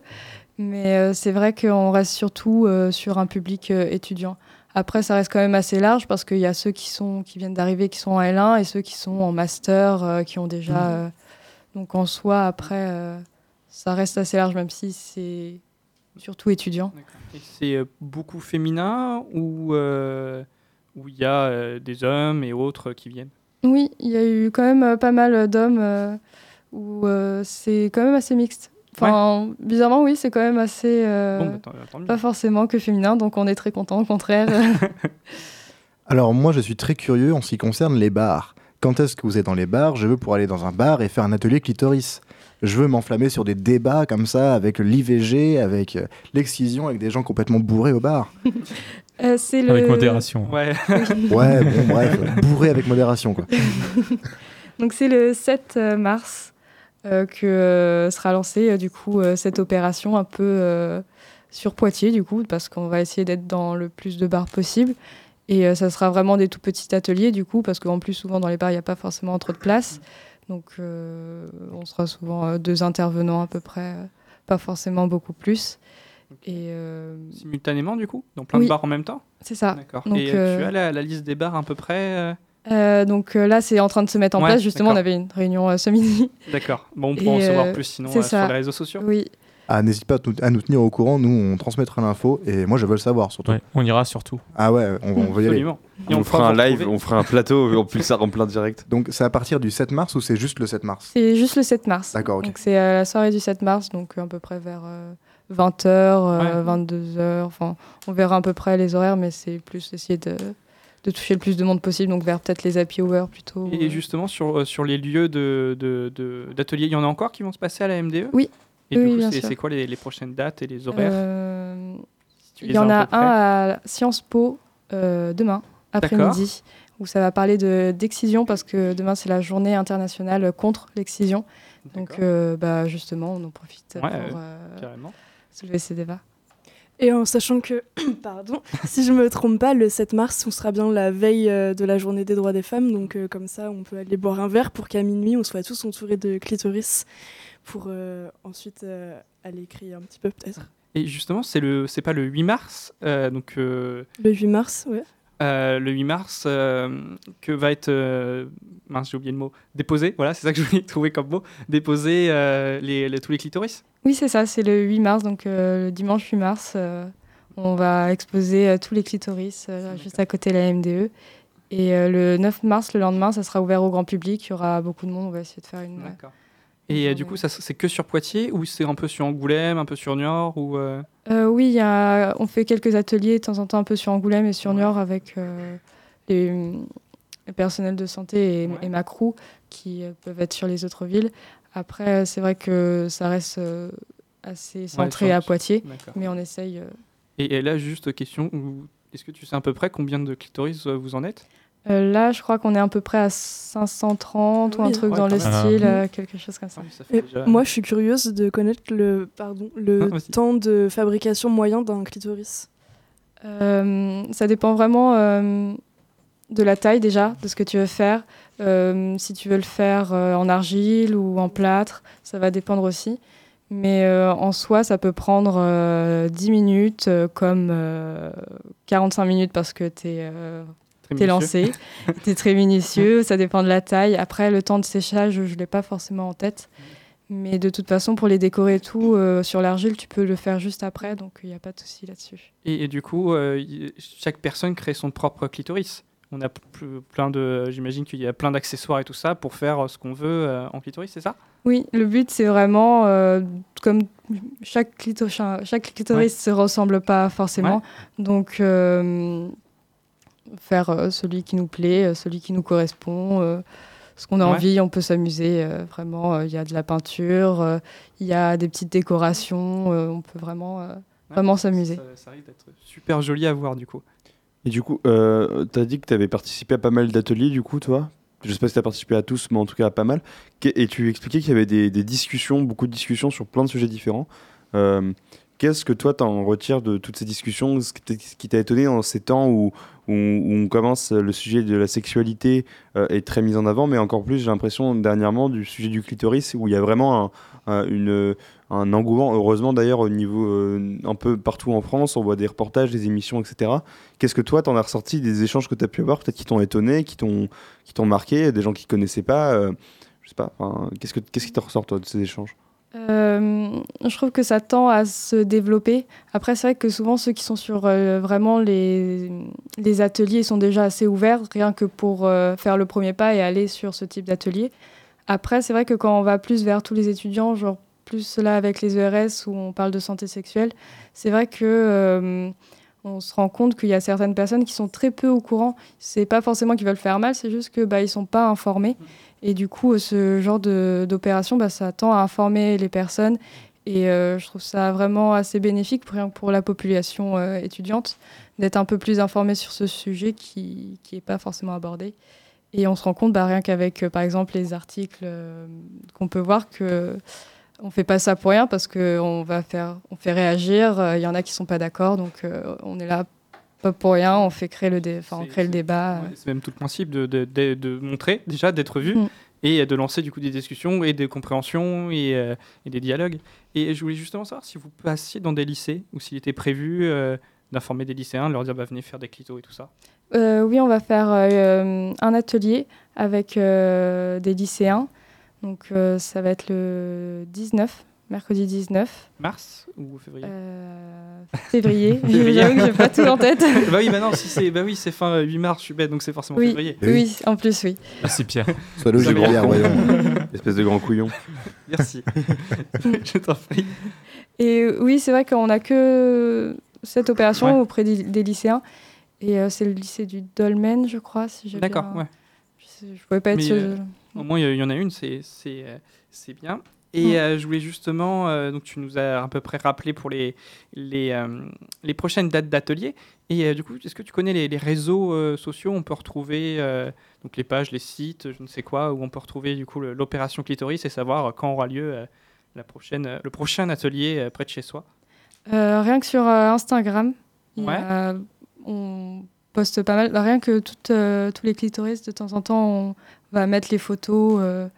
Mais c'est vrai qu'on reste surtout sur un public étudiant. Après, ça reste quand même assez large parce qu'il y a ceux qui sont qui viennent d'arriver, qui sont en L1, et ceux qui sont en master, qui ont déjà. euh, donc en soi, après, euh, ça reste assez large, même si c'est surtout étudiant. Et c'est euh, beaucoup féminin ou euh, où il y a euh, des hommes et autres qui viennent? Oui, il y a eu quand même pas mal d'hommes euh, où euh, c'est quand même assez mixte. Enfin, bizarrement, oui, c'est quand même assez. euh, Bon, bah, tant- tant mieux. pas forcément que féminin, donc on est très content, au contraire. Alors moi je suis très curieux en ce qui concerne les bars. Quand est-ce que vous êtes dans les bars? Je veux pour aller dans un bar et faire un atelier clitoris. Je veux m'enflammer sur des débats comme ça avec l'IVG, avec euh, l'excision, avec des gens complètement bourrés au bar. Euh, c'est le... Avec modération. Ouais. Ouais, bon bref, bourrés avec modération quoi. Donc c'est le 7 euh, mars euh, que euh, sera lancée euh, du coup euh, cette opération un peu euh, sur Poitiers du coup parce qu'on va essayer d'être dans le plus de bars possible et euh, ça sera vraiment des tout petits ateliers du coup parce qu'en plus souvent dans les bars il n'y a pas forcément trop de place donc euh, on sera souvent euh, deux intervenants à peu près pas forcément beaucoup plus et euh, Simultanément, du coup Dans plein Oui. de bars en même temps? C'est ça D'accord. Et euh, tu as la, la liste des bars à peu près euh, donc là, c'est en train de se mettre en Ouais, place. Justement, on avait une réunion ce midi. D'accord. Bon, on pourra en savoir plus sinon sur les réseaux sociaux. Oui. Ah, n'hésite pas à nous- à nous tenir au courant, nous on transmettra l'info et moi je veux le savoir surtout. Ouais, on ira surtout. Ah ouais, on, on va y aller. Et on, on fera un live, on fera un plateau en plus ça en plein direct. Donc c'est à partir du 7 mars ou c'est juste le 7 mars? C'est juste le 7 mars. D'accord, ok. Donc c'est euh, la soirée du 7 mars, donc euh, à peu près vers 20h, Ouais. 22h. Enfin, on verra à peu près les horaires, mais c'est plus essayer de, de toucher le plus de monde possible, donc vers peut-être les happy hours plutôt. Et euh. justement, sur, euh, sur les lieux d'ateliers, de, de, d'ateliers, il y en a encore qui vont se passer à la MDE Oui. Et Oui, du coup, c'est quoi les, les prochaines dates et les horaires Euh, si tu Il y as en a un à Sciences Po euh, demain, après-midi, où ça va parler de- d'excision, parce que demain, c'est la journée internationale contre l'excision. Donc, euh, bah, justement, on en profite Ouais, pour Carrément. soulever ces débats. Et en sachant que, pardon, si je me trompe pas, le 7 mars, on sera bien la veille euh, de la journée des droits des femmes. Donc, euh, comme ça, on peut aller boire un verre pour qu'à minuit, on soit tous entourés de clitoris pour euh, ensuite euh, aller crier un petit peu, peut-être. Et justement, c'est le, c'est pas le 8 mars, euh, donc euh, Le 8 mars, ouais. euh, le 8 mars euh, que va être, euh, mince, j'ai oublié le mot, déposé. Voilà, c'est ça que je voulais trouver comme mot, déposer euh, les, les- tous les clitoris. Oui, c'est ça, c'est le 8 mars, donc euh, le dimanche 8 mars, euh, on va exposer euh, tous les clitoris euh, juste à côté de la MDE. Et euh, le 9 mars, le lendemain, ça sera ouvert au grand public, il y aura beaucoup de monde, on va essayer de faire une... Et euh, du coup, ça, c'est que sur Poitiers ou c'est un peu sur Angoulême, un peu sur Niort ou euh, Euh, oui, il y a, on fait quelques ateliers de temps en temps un peu sur Angoulême et sur Niort avec euh, les, les personnels de santé et, Ouais. et ma crew qui peuvent être sur les autres villes. Après, c'est vrai que ça reste assez centré à Poitiers, mais on essaye. Et, et là, juste question, est-ce que tu sais à peu près combien de clitoris vous en êtes? Euh, là, je crois qu'on est à peu près à 530 ou un truc Ouais, dans le style, Ah. euh, quelque chose comme ça. Déjà- moi, je suis curieuse de connaître le, pardon, le Ah, temps de fabrication moyen d'un clitoris. Euh, ça dépend vraiment euh, de la taille déjà, de ce que tu veux faire. Euh, si tu veux le faire euh, en argile ou en plâtre, ça va dépendre aussi. Mais euh, en soi, ça peut prendre euh, 10 minutes euh, comme euh, 45 minutes parce que tu es, t'es lancé. tu es très minutieux, ça dépend de la taille. Après, le temps de séchage, je ne l'ai pas forcément en tête. Mais de toute façon, pour les décorer et tout, euh, sur l'argile, tu peux le faire juste après, donc il n'y a pas de souci là-dessus. Et, et du coup, euh, chaque personne crée son propre clitoris. On a plein de, j'imagine qu'il y a plein d'accessoires et tout ça pour faire euh, ce qu'on veut euh, en clitoris, c'est ça? Oui, le but c'est vraiment euh, comme chaque, clito- cha- chaque clitoris se ressemble pas forcément, donc euh, faire euh, celui qui nous plaît, euh, celui qui nous correspond, euh, ce qu'on a Ouais. envie, on peut s'amuser euh, vraiment. euh, Il y a de la peinture, euh, il y a des petites décorations, euh, on peut vraiment euh, vraiment s'amuser. Ça, ça risque d'être super joli à voir du coup. Et du coup, euh, tu as dit que tu avais participé à pas mal d'ateliers, du coup, toi? Je sais pas si tu as participé à tous, mais en tout cas à pas mal. Et tu expliquais qu'il y avait des, des discussions, beaucoup de discussions sur plein de sujets différents. Qu'est-ce que toi t'en retires de toutes ces discussions Ce qui t'a- étonné dans ces temps où, où, on commence le sujet de la sexualité euh, est très mis en avant, mais encore plus j'ai l'impression dernièrement du sujet du clitoris où il y a vraiment un, un- engouement. Heureusement d'ailleurs au niveau euh, un peu partout en France, on voit des reportages, des émissions, etc. Qu'est-ce que toi t'en as ressorti des échanges que tu as pu avoir, peut-être qui t'ont étonné, qui t'ont marqué, des gens qui connaissaient pas. euh, je sais pas. Qu'est-ce que qui te ressort toi de ces échanges? Je trouve que ça tend à se développer. Après, c'est vrai que souvent, ceux qui sont sur euh, vraiment les, ateliers sont déjà assez ouverts, rien que pour euh, faire le premier pas et aller sur ce type d'atelier. Après, c'est vrai que quand on va plus vers tous les étudiants, genre plus là avec les ERS où on parle de santé sexuelle, c'est vrai que euh, on se rend compte qu'il y a certaines personnes qui sont très peu au courant. C'est pas forcément qu'ils veulent faire mal, c'est juste que bah, ils sont pas informés. Et du coup, euh, ce genre d'opération, bah, ça tend à informer les personnes. Et euh, je trouve ça vraiment assez bénéfique pour, pour la population euh, étudiante d'être un peu plus informée sur ce sujet qui n'est pas forcément abordé. Et on se rend compte, bah, rien qu'avec, par exemple, les articles qu'on peut voir, que on fait pas ça pour rien parce qu'on va faire, on fait réagir. euh, Il y en a qui sont pas d'accord, donc euh, on est là pas pour rien. On fait créer le, dé- on crée le débat. Ouais, c'est même tout le principe de, de, de- de montrer, déjà, d'être vu. Mm. Et de lancer du coup des discussions et des compréhensions et, euh, et des dialogues. Et je voulais justement savoir si vous passiez dans des lycées ou s'il était prévu euh, d'informer des lycéens, de leur dire bah, venez faire des clitos et tout ça. Oui, on va faire un atelier avec des lycéens. Donc euh, ça va être le 19, mercredi 19 Mars ou février? Euh, février. Février. J'avoue que j'ai pas tout en tête. bah oui, bah non, si c'est bah oui, c'est fin euh, 8 mars, je suis bête, donc c'est forcément Oui, février. oui, en plus oui. Merci Pierre. Sois logique, Pierre, voyons. Espèce de grand couillon. Merci. je t'en prie. Et euh, oui, c'est vrai qu'on a que cette opération Ouais. auprès des, des lycéens. Et euh, c'est le lycée du Dolmen, je crois, si j'ai D'accord, bien- ouais. Je, je pouvais pas être Mais. Au moins, il y, en a une, c'est c'est euh, bien. Et Mm. euh, je voulais justement, euh, donc tu nous as à peu près rappelé pour les, les, euh, les prochaines dates d'atelier. Et du coup, est-ce que tu connais les, les réseaux sociaux? Où On peut retrouver donc les pages, les sites, je ne sais quoi, où on peut retrouver du coup l'opération clitoris et savoir quand aura lieu la prochaine, le prochain atelier près de chez soi. Rien que sur Instagram, Ouais. a- on poste pas mal. Rien que toutes, tous les clitoris, de temps en temps, on va mettre les photos. euh,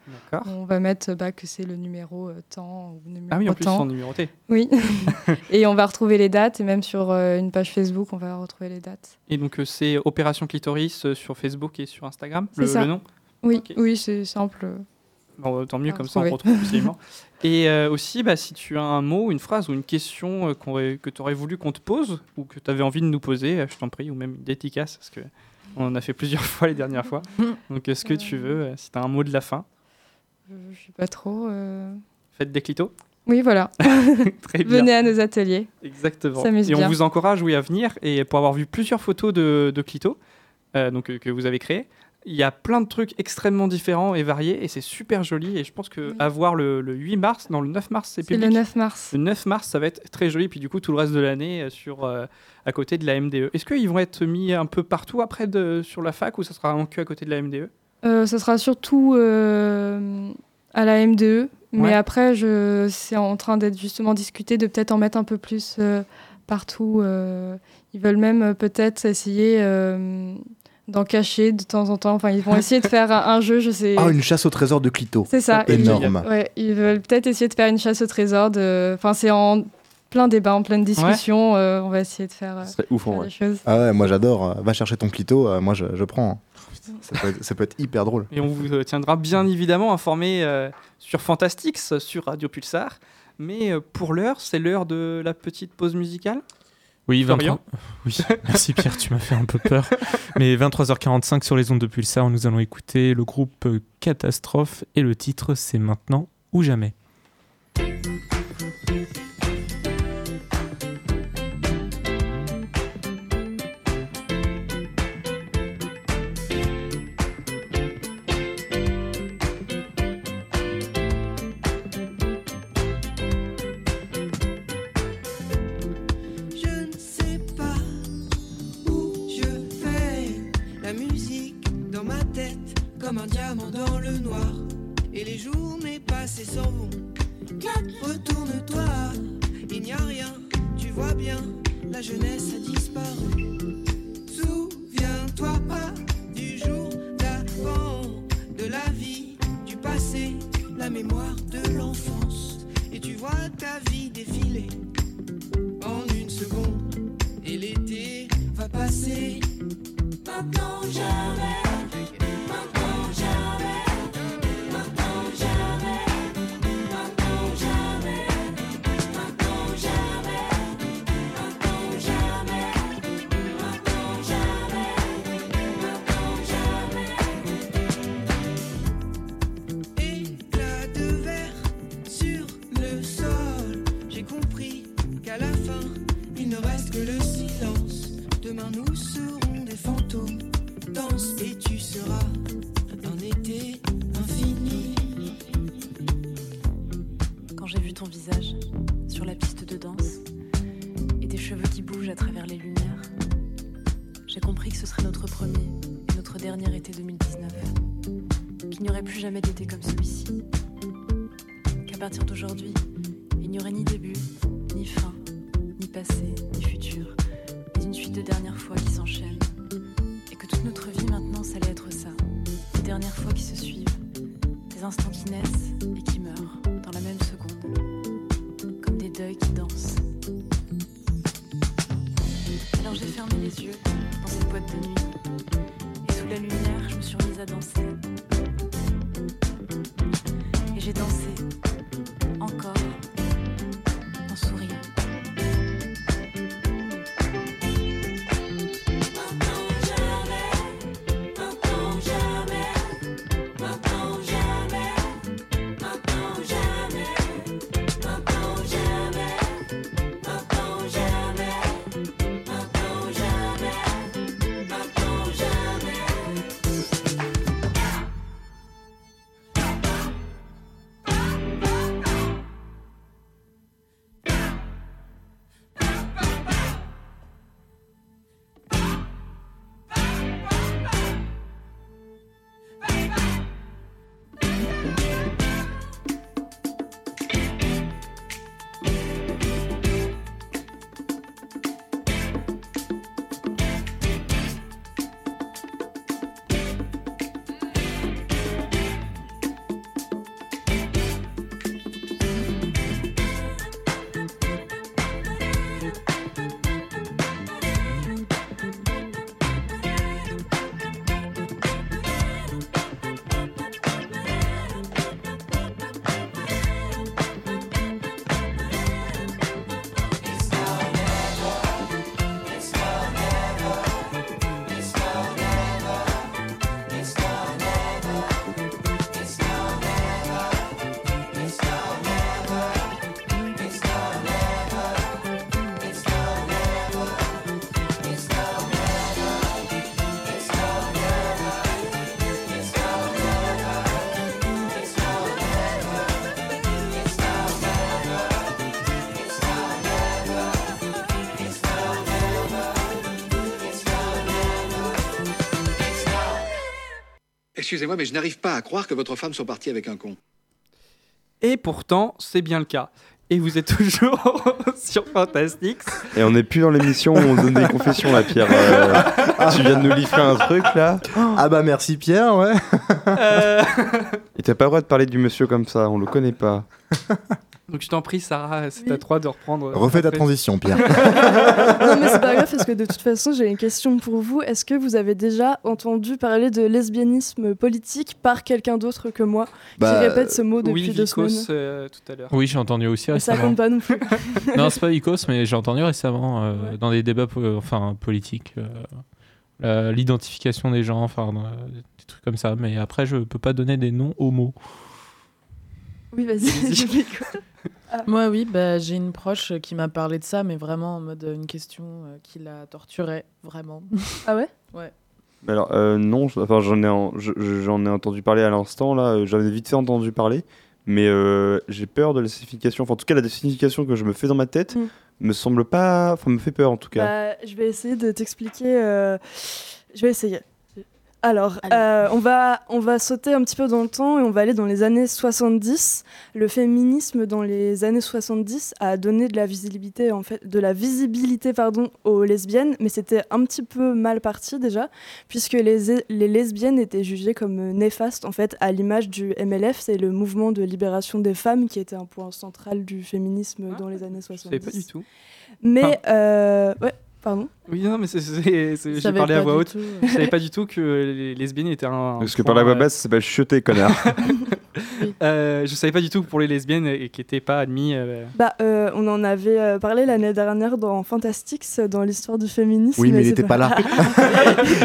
on va mettre bah, que c'est le numéro euh, temps ou numéro Ah oui, en plus, temps. sont numérotés. Oui. et on va retrouver les dates. Et même sur euh, une page Facebook, on va retrouver les dates. Et donc, euh, c'est Opération Clitoris euh, sur Facebook et sur Instagram, C'est le, ça. le nom? Oui, oui c'est simple. Bon, tant mieux, Ah, comme ça on retrouve absolument. Et euh, aussi, bah, si tu as un mot, une phrase ou une question euh, que tu aurais voulu qu'on te pose ou que tu avais envie de nous poser, euh, je t'en prie, ou même une dédicace, parce que on en a fait plusieurs fois les dernières fois. Donc, est-ce que tu veux, euh, si tu as un mot de la fin, Je je sais pas trop. euh. faites des clitos Oui, voilà. Très bien. Venez à nos ateliers. Exactement. Et on bien. vous encourage, oui, à venir. Et pour avoir vu plusieurs photos de, de euh, donc, euh, que vous avez créées, il y a plein de trucs extrêmement différents et variés, et c'est super joli. Et je pense que à voir le, le 8 mars, non, le 9 mars, c'est public. le 9 mars. Le 9 mars, ça va être très joli. Puis du coup, tout le reste de l'année euh, sur euh, à côté de la MDE. Est-ce qu'ils vont être mis un peu partout après de, sur la fac ou ça sera en que à côté de la MDE Euh, ça sera surtout euh, à la MDE, mais Ouais. après, je, c'est en train d'être justement discuté de peut-être en mettre un peu plus partout. ils veulent même peut-être essayer d'en cacher de temps en temps. Enfin, ils vont essayer de faire un, un jeu, je sais. Ah, une chasse au trésor de Clito. C'est ça. Ils- Énorme. ouais, ils veulent peut-être essayer de faire une chasse au trésor. De... Enfin, c'est en plein débat, en pleine discussion. euh, on va essayer de faire, euh, Ce serait ouf en faire vrai. des choses. Ah ouais, moi j'adore. euh, Va chercher ton Clito, euh, moi je, je prends. hein. Ça peut, être, ça peut être hyper drôle. Et on vous tiendra bien évidemment informé euh, sur Fantastix, sur Radio Pulsar. Mais euh, pour l'heure, c'est l'heure de la petite pause musicale? Oui, Florian 23... oui, merci Pierre, tu m'as fait un peu peur. Mais 23h45 sur les ondes de Pulsar, nous allons écouter le groupe Catastrophe et le titre c'est Maintenant ou jamais. J'ai vu ton visage sur la piste de danse et tes cheveux qui bougent à travers les lumières, j'ai compris que ce serait notre premier et notre dernier été 2019. Qu'il n'y aurait plus jamais d'été comme celui-ci. Qu'à partir d'aujourd'hui, il n'y aurait ni début, ni fin, ni passé, ni futur, mais une suite de dernières fois qui s'enchaînent. Et que toute notre vie maintenant, ça allait être ça. Des dernières fois qui se suivent, des instants qui naissent et qui meurent boîte de nuit, et sous la lumière, je me suis remise à danser. Excusez-moi, mais je n'arrive pas à croire que votre femme soit partie avec un con. Et pourtant, c'est bien le cas. Et vous êtes toujours sur Fantastics. Et on n'est plus dans l'émission où on donne des confessions là, Pierre. Euh, tu viens de nous livrer un truc là. Ah bah merci Pierre, ouais. Euh, Et t'as pas le droit de parler du monsieur comme ça, on le connaît pas. Donc je t'en prie, Sarah, c'est à toi de reprendre. Refais ta transition, Pierre. non mais c'est pas grave parce que de toute façon j'ai une question pour vous. Est-ce que vous avez déjà entendu parler de lesbianisme politique par quelqu'un d'autre que moi Bah, qui répète ce mot depuis oui, deux Vicos, semaines euh, tout à l'heure. Oui, j'ai entendu aussi Mais ça récemment. compte pas non plus. non, c'est pas Icos, mais j'ai entendu récemment euh, dans des débats po- enfin, politiques euh, l'identification des gens, enfin euh, des trucs comme ça. Mais après, je peux pas donner des noms homo. Oui vas-y. je Moi, oui, bah, j'ai une proche qui m'a parlé de ça, mais vraiment en mode euh, une question euh, qui la torturait, vraiment. ah ouais? Ouais. Mais alors, euh, non, je- enfin, j'en ai, en- je- je- j'en ai entendu parler à l'instant, là, euh, j'en ai vite fait entendu parler, mais euh, j'ai peur de la signification, enfin, en tout cas, la signification que je me fais dans ma tête Mm. me semble pas, enfin, me fait peur en tout cas. Bah, je vais essayer de t'expliquer. euh, Je vais essayer. Alors, euh, on, va, on va sauter un petit peu dans le temps et on va aller dans les années 70. Le féminisme dans les années 70 a donné de la visibilité, en fait, de la visibilité pardon, aux lesbiennes, mais c'était un petit peu mal parti déjà, puisque les, les lesbiennes étaient jugées comme néfastes, en fait, à l'image du MLF, c'est le mouvement de libération des femmes qui était un point central du féminisme dans les années Je 70. savais pas du tout. Mais, euh, ouais, pardon. Oui, non, mais c'est- c'est- c'est- j'ai parlé à pas voix haute. tout. Je savais pas du tout que les lesbiennes étaient un. Parce que par la voix basse, ça s'appelle chuter, connard. Oui. Euh, je savais pas du tout pour les lesbiennes et qui n'étaient pas admis. euh, Bah, euh, on en avait euh, parlé l'année dernière dans Fantastics, dans l'histoire du féminisme. Oui, mais il c'est était pas là.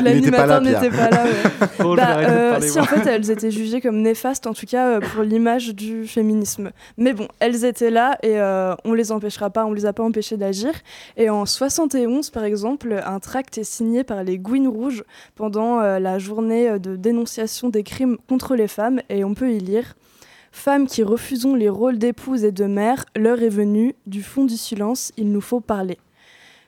L'animateur n'était pas là. ouais. Bon, Bah, j'arrête de parler, si, moi. en fait, elles étaient jugées comme néfastes, en tout cas euh, pour l'image du féminisme. Mais bon, elles étaient là et euh, on les empêchera pas, on les a pas empêchées d'agir. Et en 71, par exemple, un tract est signé par les Gouines Rouges pendant euh, la journée de dénonciation des crimes contre les femmes et on peut y lire Femmes qui refusons les rôles d'épouse et de mère, l'heure est venue, du fond du silence, il nous faut parler.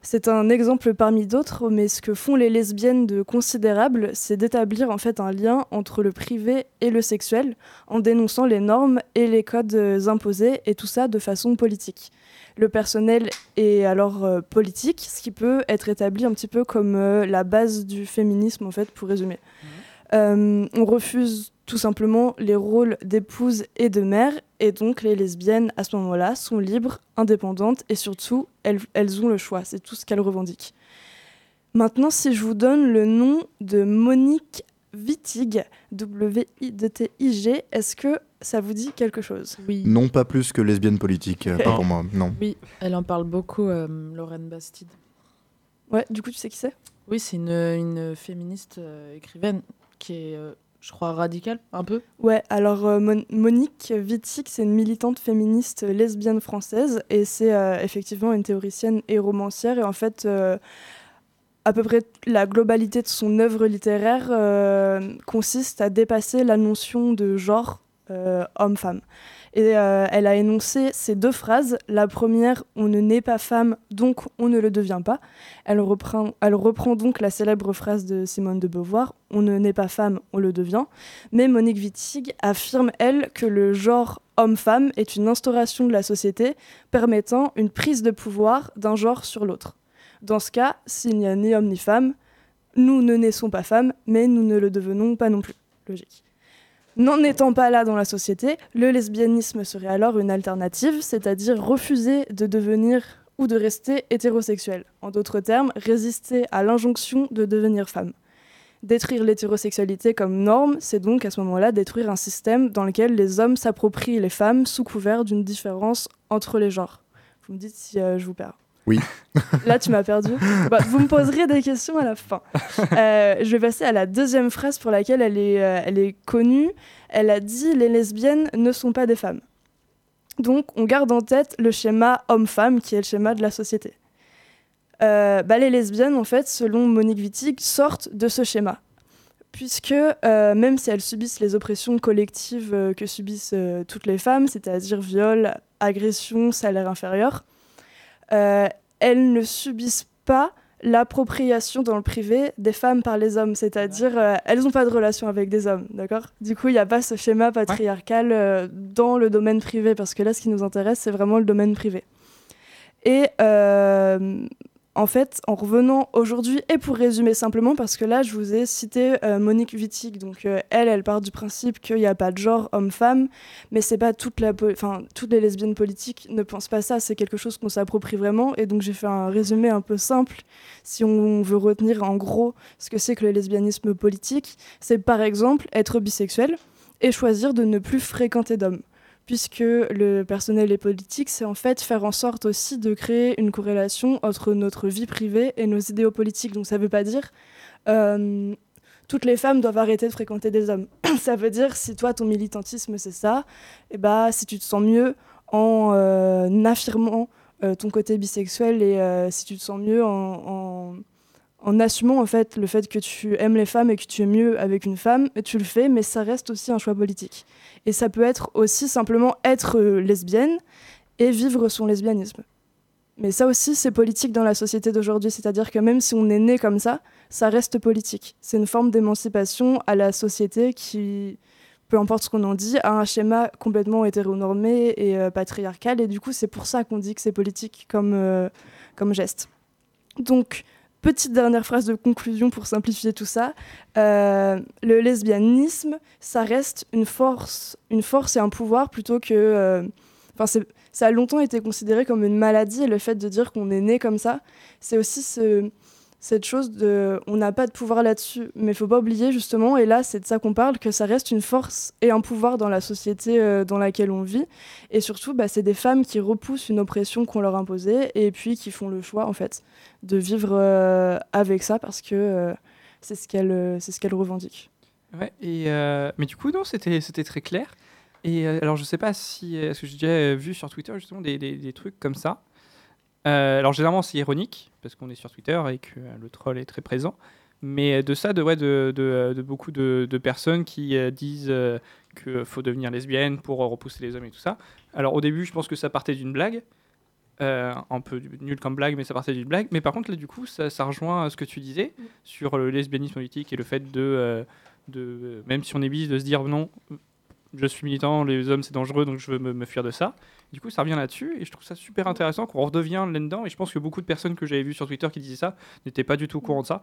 C'est un exemple parmi d'autres, mais ce que font les lesbiennes de considérable, c'est d'établir en fait un lien entre le privé et le sexuel, en dénonçant les normes et les codes euh, imposés, et tout ça de façon politique. Le personnel est alors euh, politique, ce qui peut être établi un petit peu comme euh, la base du féminisme, en fait, pour résumer. Euh, on refuse tout simplement les rôles d'épouse et de mère, et donc les lesbiennes, à ce moment-là, sont libres, indépendantes, et surtout, elles, elles ont le choix, c'est tout ce qu'elles revendiquent. Maintenant, si je vous donne le nom de Monique Wittig, W-I-T-I-G, est-ce que ça vous dit quelque chose? Oui. Non, pas plus que lesbienne politique, euh, pas pour moi. Non. Oui, elle en parle beaucoup, euh, Lorraine Bastide. Ouais, du coup, tu sais qui c'est? Oui, c'est une, une féministe euh, écrivaine qui est, euh, je crois, radicale, un peu. Ouais, alors euh, Mon- Monique Wittig, c'est une militante féministe lesbienne française et c'est euh, effectivement une théoricienne et romancière. Et en fait, à peu près la globalité de son œuvre littéraire consiste à dépasser la notion de genre homme-femme. Et euh, elle a énoncé ces deux phrases. La première, on ne naît pas femme, donc on ne le devient pas. Elle reprend, donc la célèbre phrase de Simone de Beauvoir, on ne naît pas femme, on le devient. Mais Monique Wittig affirme, elle, que le genre homme-femme est une instauration de la société permettant une prise de pouvoir d'un genre sur l'autre. Dans ce cas, s'il n'y a ni homme ni femme, nous ne naissons pas femmes, mais nous ne le devenons pas non plus. Logique. N'en étant pas là dans la société, le lesbianisme serait alors une alternative, c'est-à-dire refuser de devenir ou de rester hétérosexuel. En d'autres termes, résister à l'injonction de devenir femme. Détruire l'hétérosexualité comme norme, c'est donc à ce moment-là détruire un système dans lequel les hommes s'approprient les femmes sous couvert d'une différence entre les genres. Vous me dites si euh, je vous perds. Oui. Là, tu m'as perdu. Bah, vous me poserez des questions à la fin. Euh, je vais passer à la deuxième phrase pour laquelle elle est, euh, elle est connue. Elle a dit Les lesbiennes ne sont pas des femmes. Donc, on garde en tête le schéma homme-femme qui est le schéma de la société. Euh, bah, les lesbiennes, en fait, selon Monique Wittig, sortent de ce schéma. Puisque même si elles subissent les oppressions collectives que subissent toutes les femmes, c'est-à-dire viol, agression, salaire inférieur, euh, elles ne subissent pas l'appropriation dans le privé des femmes par les hommes, c'est-à-dire euh, elles n'ont pas de relation avec des hommes, d'accord? Du coup, il n'y a pas ce schéma patriarcal euh, dans le domaine privé, parce que là, ce qui nous intéresse, c'est vraiment le domaine privé. Et euh, en fait, en revenant aujourd'hui, et pour résumer simplement, parce que là, je vous ai cité euh, Monique Wittig, donc euh, elle, elle part du principe qu'il n'y a pas de genre homme-femme, mais c'est pas toutes les lesbiennes politiques ne pensent pas ça, c'est quelque chose qu'on s'approprie vraiment, et donc j'ai fait un résumé un peu simple, si on veut retenir en gros ce que c'est que le lesbianisme politique, c'est par exemple être bisexuel et choisir de ne plus fréquenter d'hommes puisque le personnel et politique, c'est en fait faire en sorte aussi de créer une corrélation entre notre vie privée et nos idéaux politiques. Donc ça ne veut pas dire euh, toutes les femmes doivent arrêter de fréquenter des hommes. ça veut dire si toi ton militantisme c'est ça, et bah si tu te sens mieux en euh, affirmant euh, ton côté bisexuel et si tu te sens mieux en, en en assumant en fait le fait que tu aimes les femmes et que tu es mieux avec une femme, tu le fais, mais ça reste aussi un choix politique. Et ça peut être aussi simplement être euh, lesbienne et vivre son lesbianisme. Mais ça aussi, c'est politique dans la société d'aujourd'hui, c'est-à-dire que même si on est né comme ça, ça reste politique. C'est une forme d'émancipation à la société qui, peu importe ce qu'on en dit, a un schéma complètement hétéronormé et euh, patriarcal, et du coup, c'est pour ça qu'on dit que c'est politique comme, euh, comme geste. Donc, petite dernière phrase de conclusion pour simplifier tout ça. Euh, le lesbianisme, ça reste une force, une force et un pouvoir plutôt que. euh, Enfin, ça a longtemps été considéré comme une maladie et le fait de dire qu'on est né comme ça, c'est aussi se, cette chose de on n'a pas de pouvoir là-dessus mais il faut pas oublier justement et là c'est de ça qu'on parle que ça reste une force et un pouvoir dans la société euh, dans laquelle on vit et surtout bah, c'est des femmes qui repoussent une oppression qu'on leur imposait et puis qui font le choix en fait de vivre euh, avec ça parce que euh, c'est ce qu'elles c'est ce qu'elles revendiquent Ouais, et, mais du coup, non, c'était très clair. Et alors, je sais pas si. Est-ce que j'ai déjà vu sur Twitter justement des- des trucs comme ça Euh, Alors, généralement, c'est ironique, parce qu'on est sur Twitter et que euh, le troll est très présent. Mais de ça, de, ouais, de, de, de beaucoup de, de personnes qui euh, disent euh, qu'il faut devenir lesbienne pour euh, repousser les hommes et tout ça. Alors, au début, je pense que ça partait d'une blague. euh, un peu nul comme blague, mais ça partait d'une blague. Mais par contre, là, du coup, ça, ça rejoint ce que tu disais sur le lesbianisme politique et le fait de, euh, de même si on est bis, de se dire non, je suis militant, les hommes c'est dangereux, donc je veux me, me fuir de ça. Du coup, ça revient là-dessus et je trouve ça super intéressant qu'on redevient là-dedans. Et je pense que beaucoup de personnes que j'avais vues sur Twitter qui disaient ça n'étaient pas du tout au courant de ça.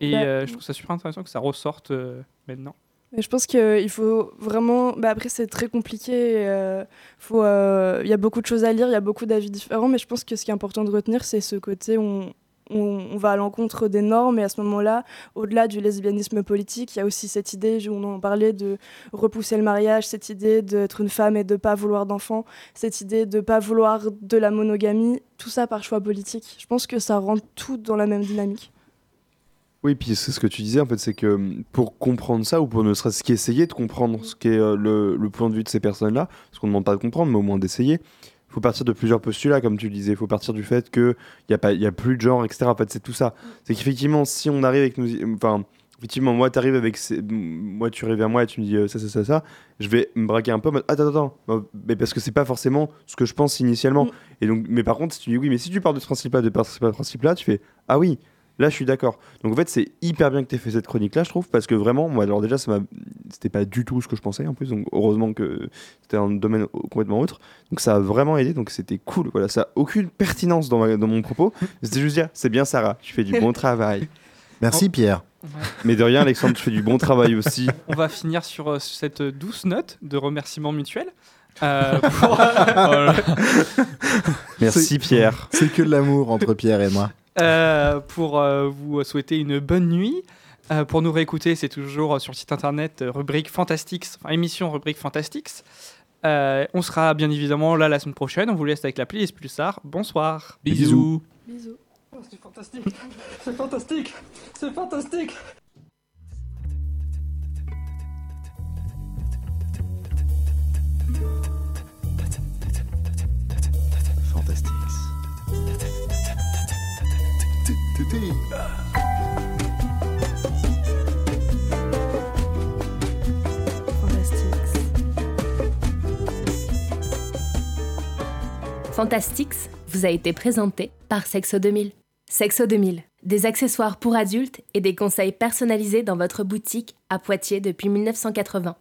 Et Bah, euh, je trouve ça super intéressant que ça ressorte euh, maintenant. Mais je pense qu'il faut vraiment. Bah après, c'est très compliqué. euh, faut, euh, Il y a beaucoup de choses à lire, il y a beaucoup d'avis différents, mais je pense que ce qui est important de retenir, c'est ce côté on, on, va à l'encontre des normes, et à ce moment-là, au-delà du lesbianisme politique, il y a aussi cette idée, on en parlait, de repousser le mariage, cette idée d'être une femme et de ne pas vouloir d'enfants, cette idée de ne pas vouloir de la monogamie, tout ça par choix politique. Je pense que ça rentre tout dans la même dynamique. Oui, puis c'est ce que tu disais en fait, c'est que pour comprendre ça, ou pour ne serait-ce qu'essayer de comprendre ce qu'est euh, le, le point de vue de ces personnes-là, parce qu'on ne demande pas de comprendre, mais au moins d'essayer, faut partir de plusieurs postulats, comme tu le disais. Il faut partir du fait qu'il n'y a, pas- y a plus de genre, etc. En fait, c'est tout ça. C'est qu'effectivement, si on arrive avec nous. Enfin, effectivement, moi, tu arrives avec. ces- Moi, tu arrives vers moi et tu me dis euh, ça, ça, ça, ça. Je vais me braquer un peu en mode attends, attends, attends. Mais parce que c'est pas forcément ce que je pense initialement. Et donc, mais par contre, si tu dis oui, mais si tu pars de ce principe-là, de ce principe-là, tu fais ah oui. Là, je suis d'accord. Donc, en fait, c'est hyper bien que tu aies fait cette chronique-là, je trouve, parce que vraiment, moi, alors déjà, ça m'a... c'était pas du tout ce que je pensais, en plus, donc heureusement que c'était un domaine complètement autre. Donc, ça a vraiment aidé, donc c'était cool. Voilà, ça a aucune pertinence dans, ma- dans mon propos. C'était juste dire, c'est bien, Sarah, tu fais du bon travail. Merci, Pierre. Mais de rien, Alexandre, tu fais du bon travail aussi. On va finir sur euh, cette douce note de remerciement mutuel. Euh, pour- Merci, Pierre. C'est que de l'amour entre Pierre et moi. Euh, pour euh, vous souhaiter une bonne nuit. Euh, pour nous réécouter, c'est toujours euh, sur le site internet euh, rubrique Fantastics, enfin émission rubrique Fantastics. Euh, on sera bien évidemment là la semaine prochaine. On vous laisse avec la playlist Pulsar. Bonsoir. Bisous. Bisous. c'est fantastique, c'est fantastique, c'est fantastique. Fantastics. Fantastics vous a été présenté par Sexo 2000. Sexo 2000, des accessoires pour adultes et des conseils personnalisés dans votre boutique à Poitiers depuis 1980.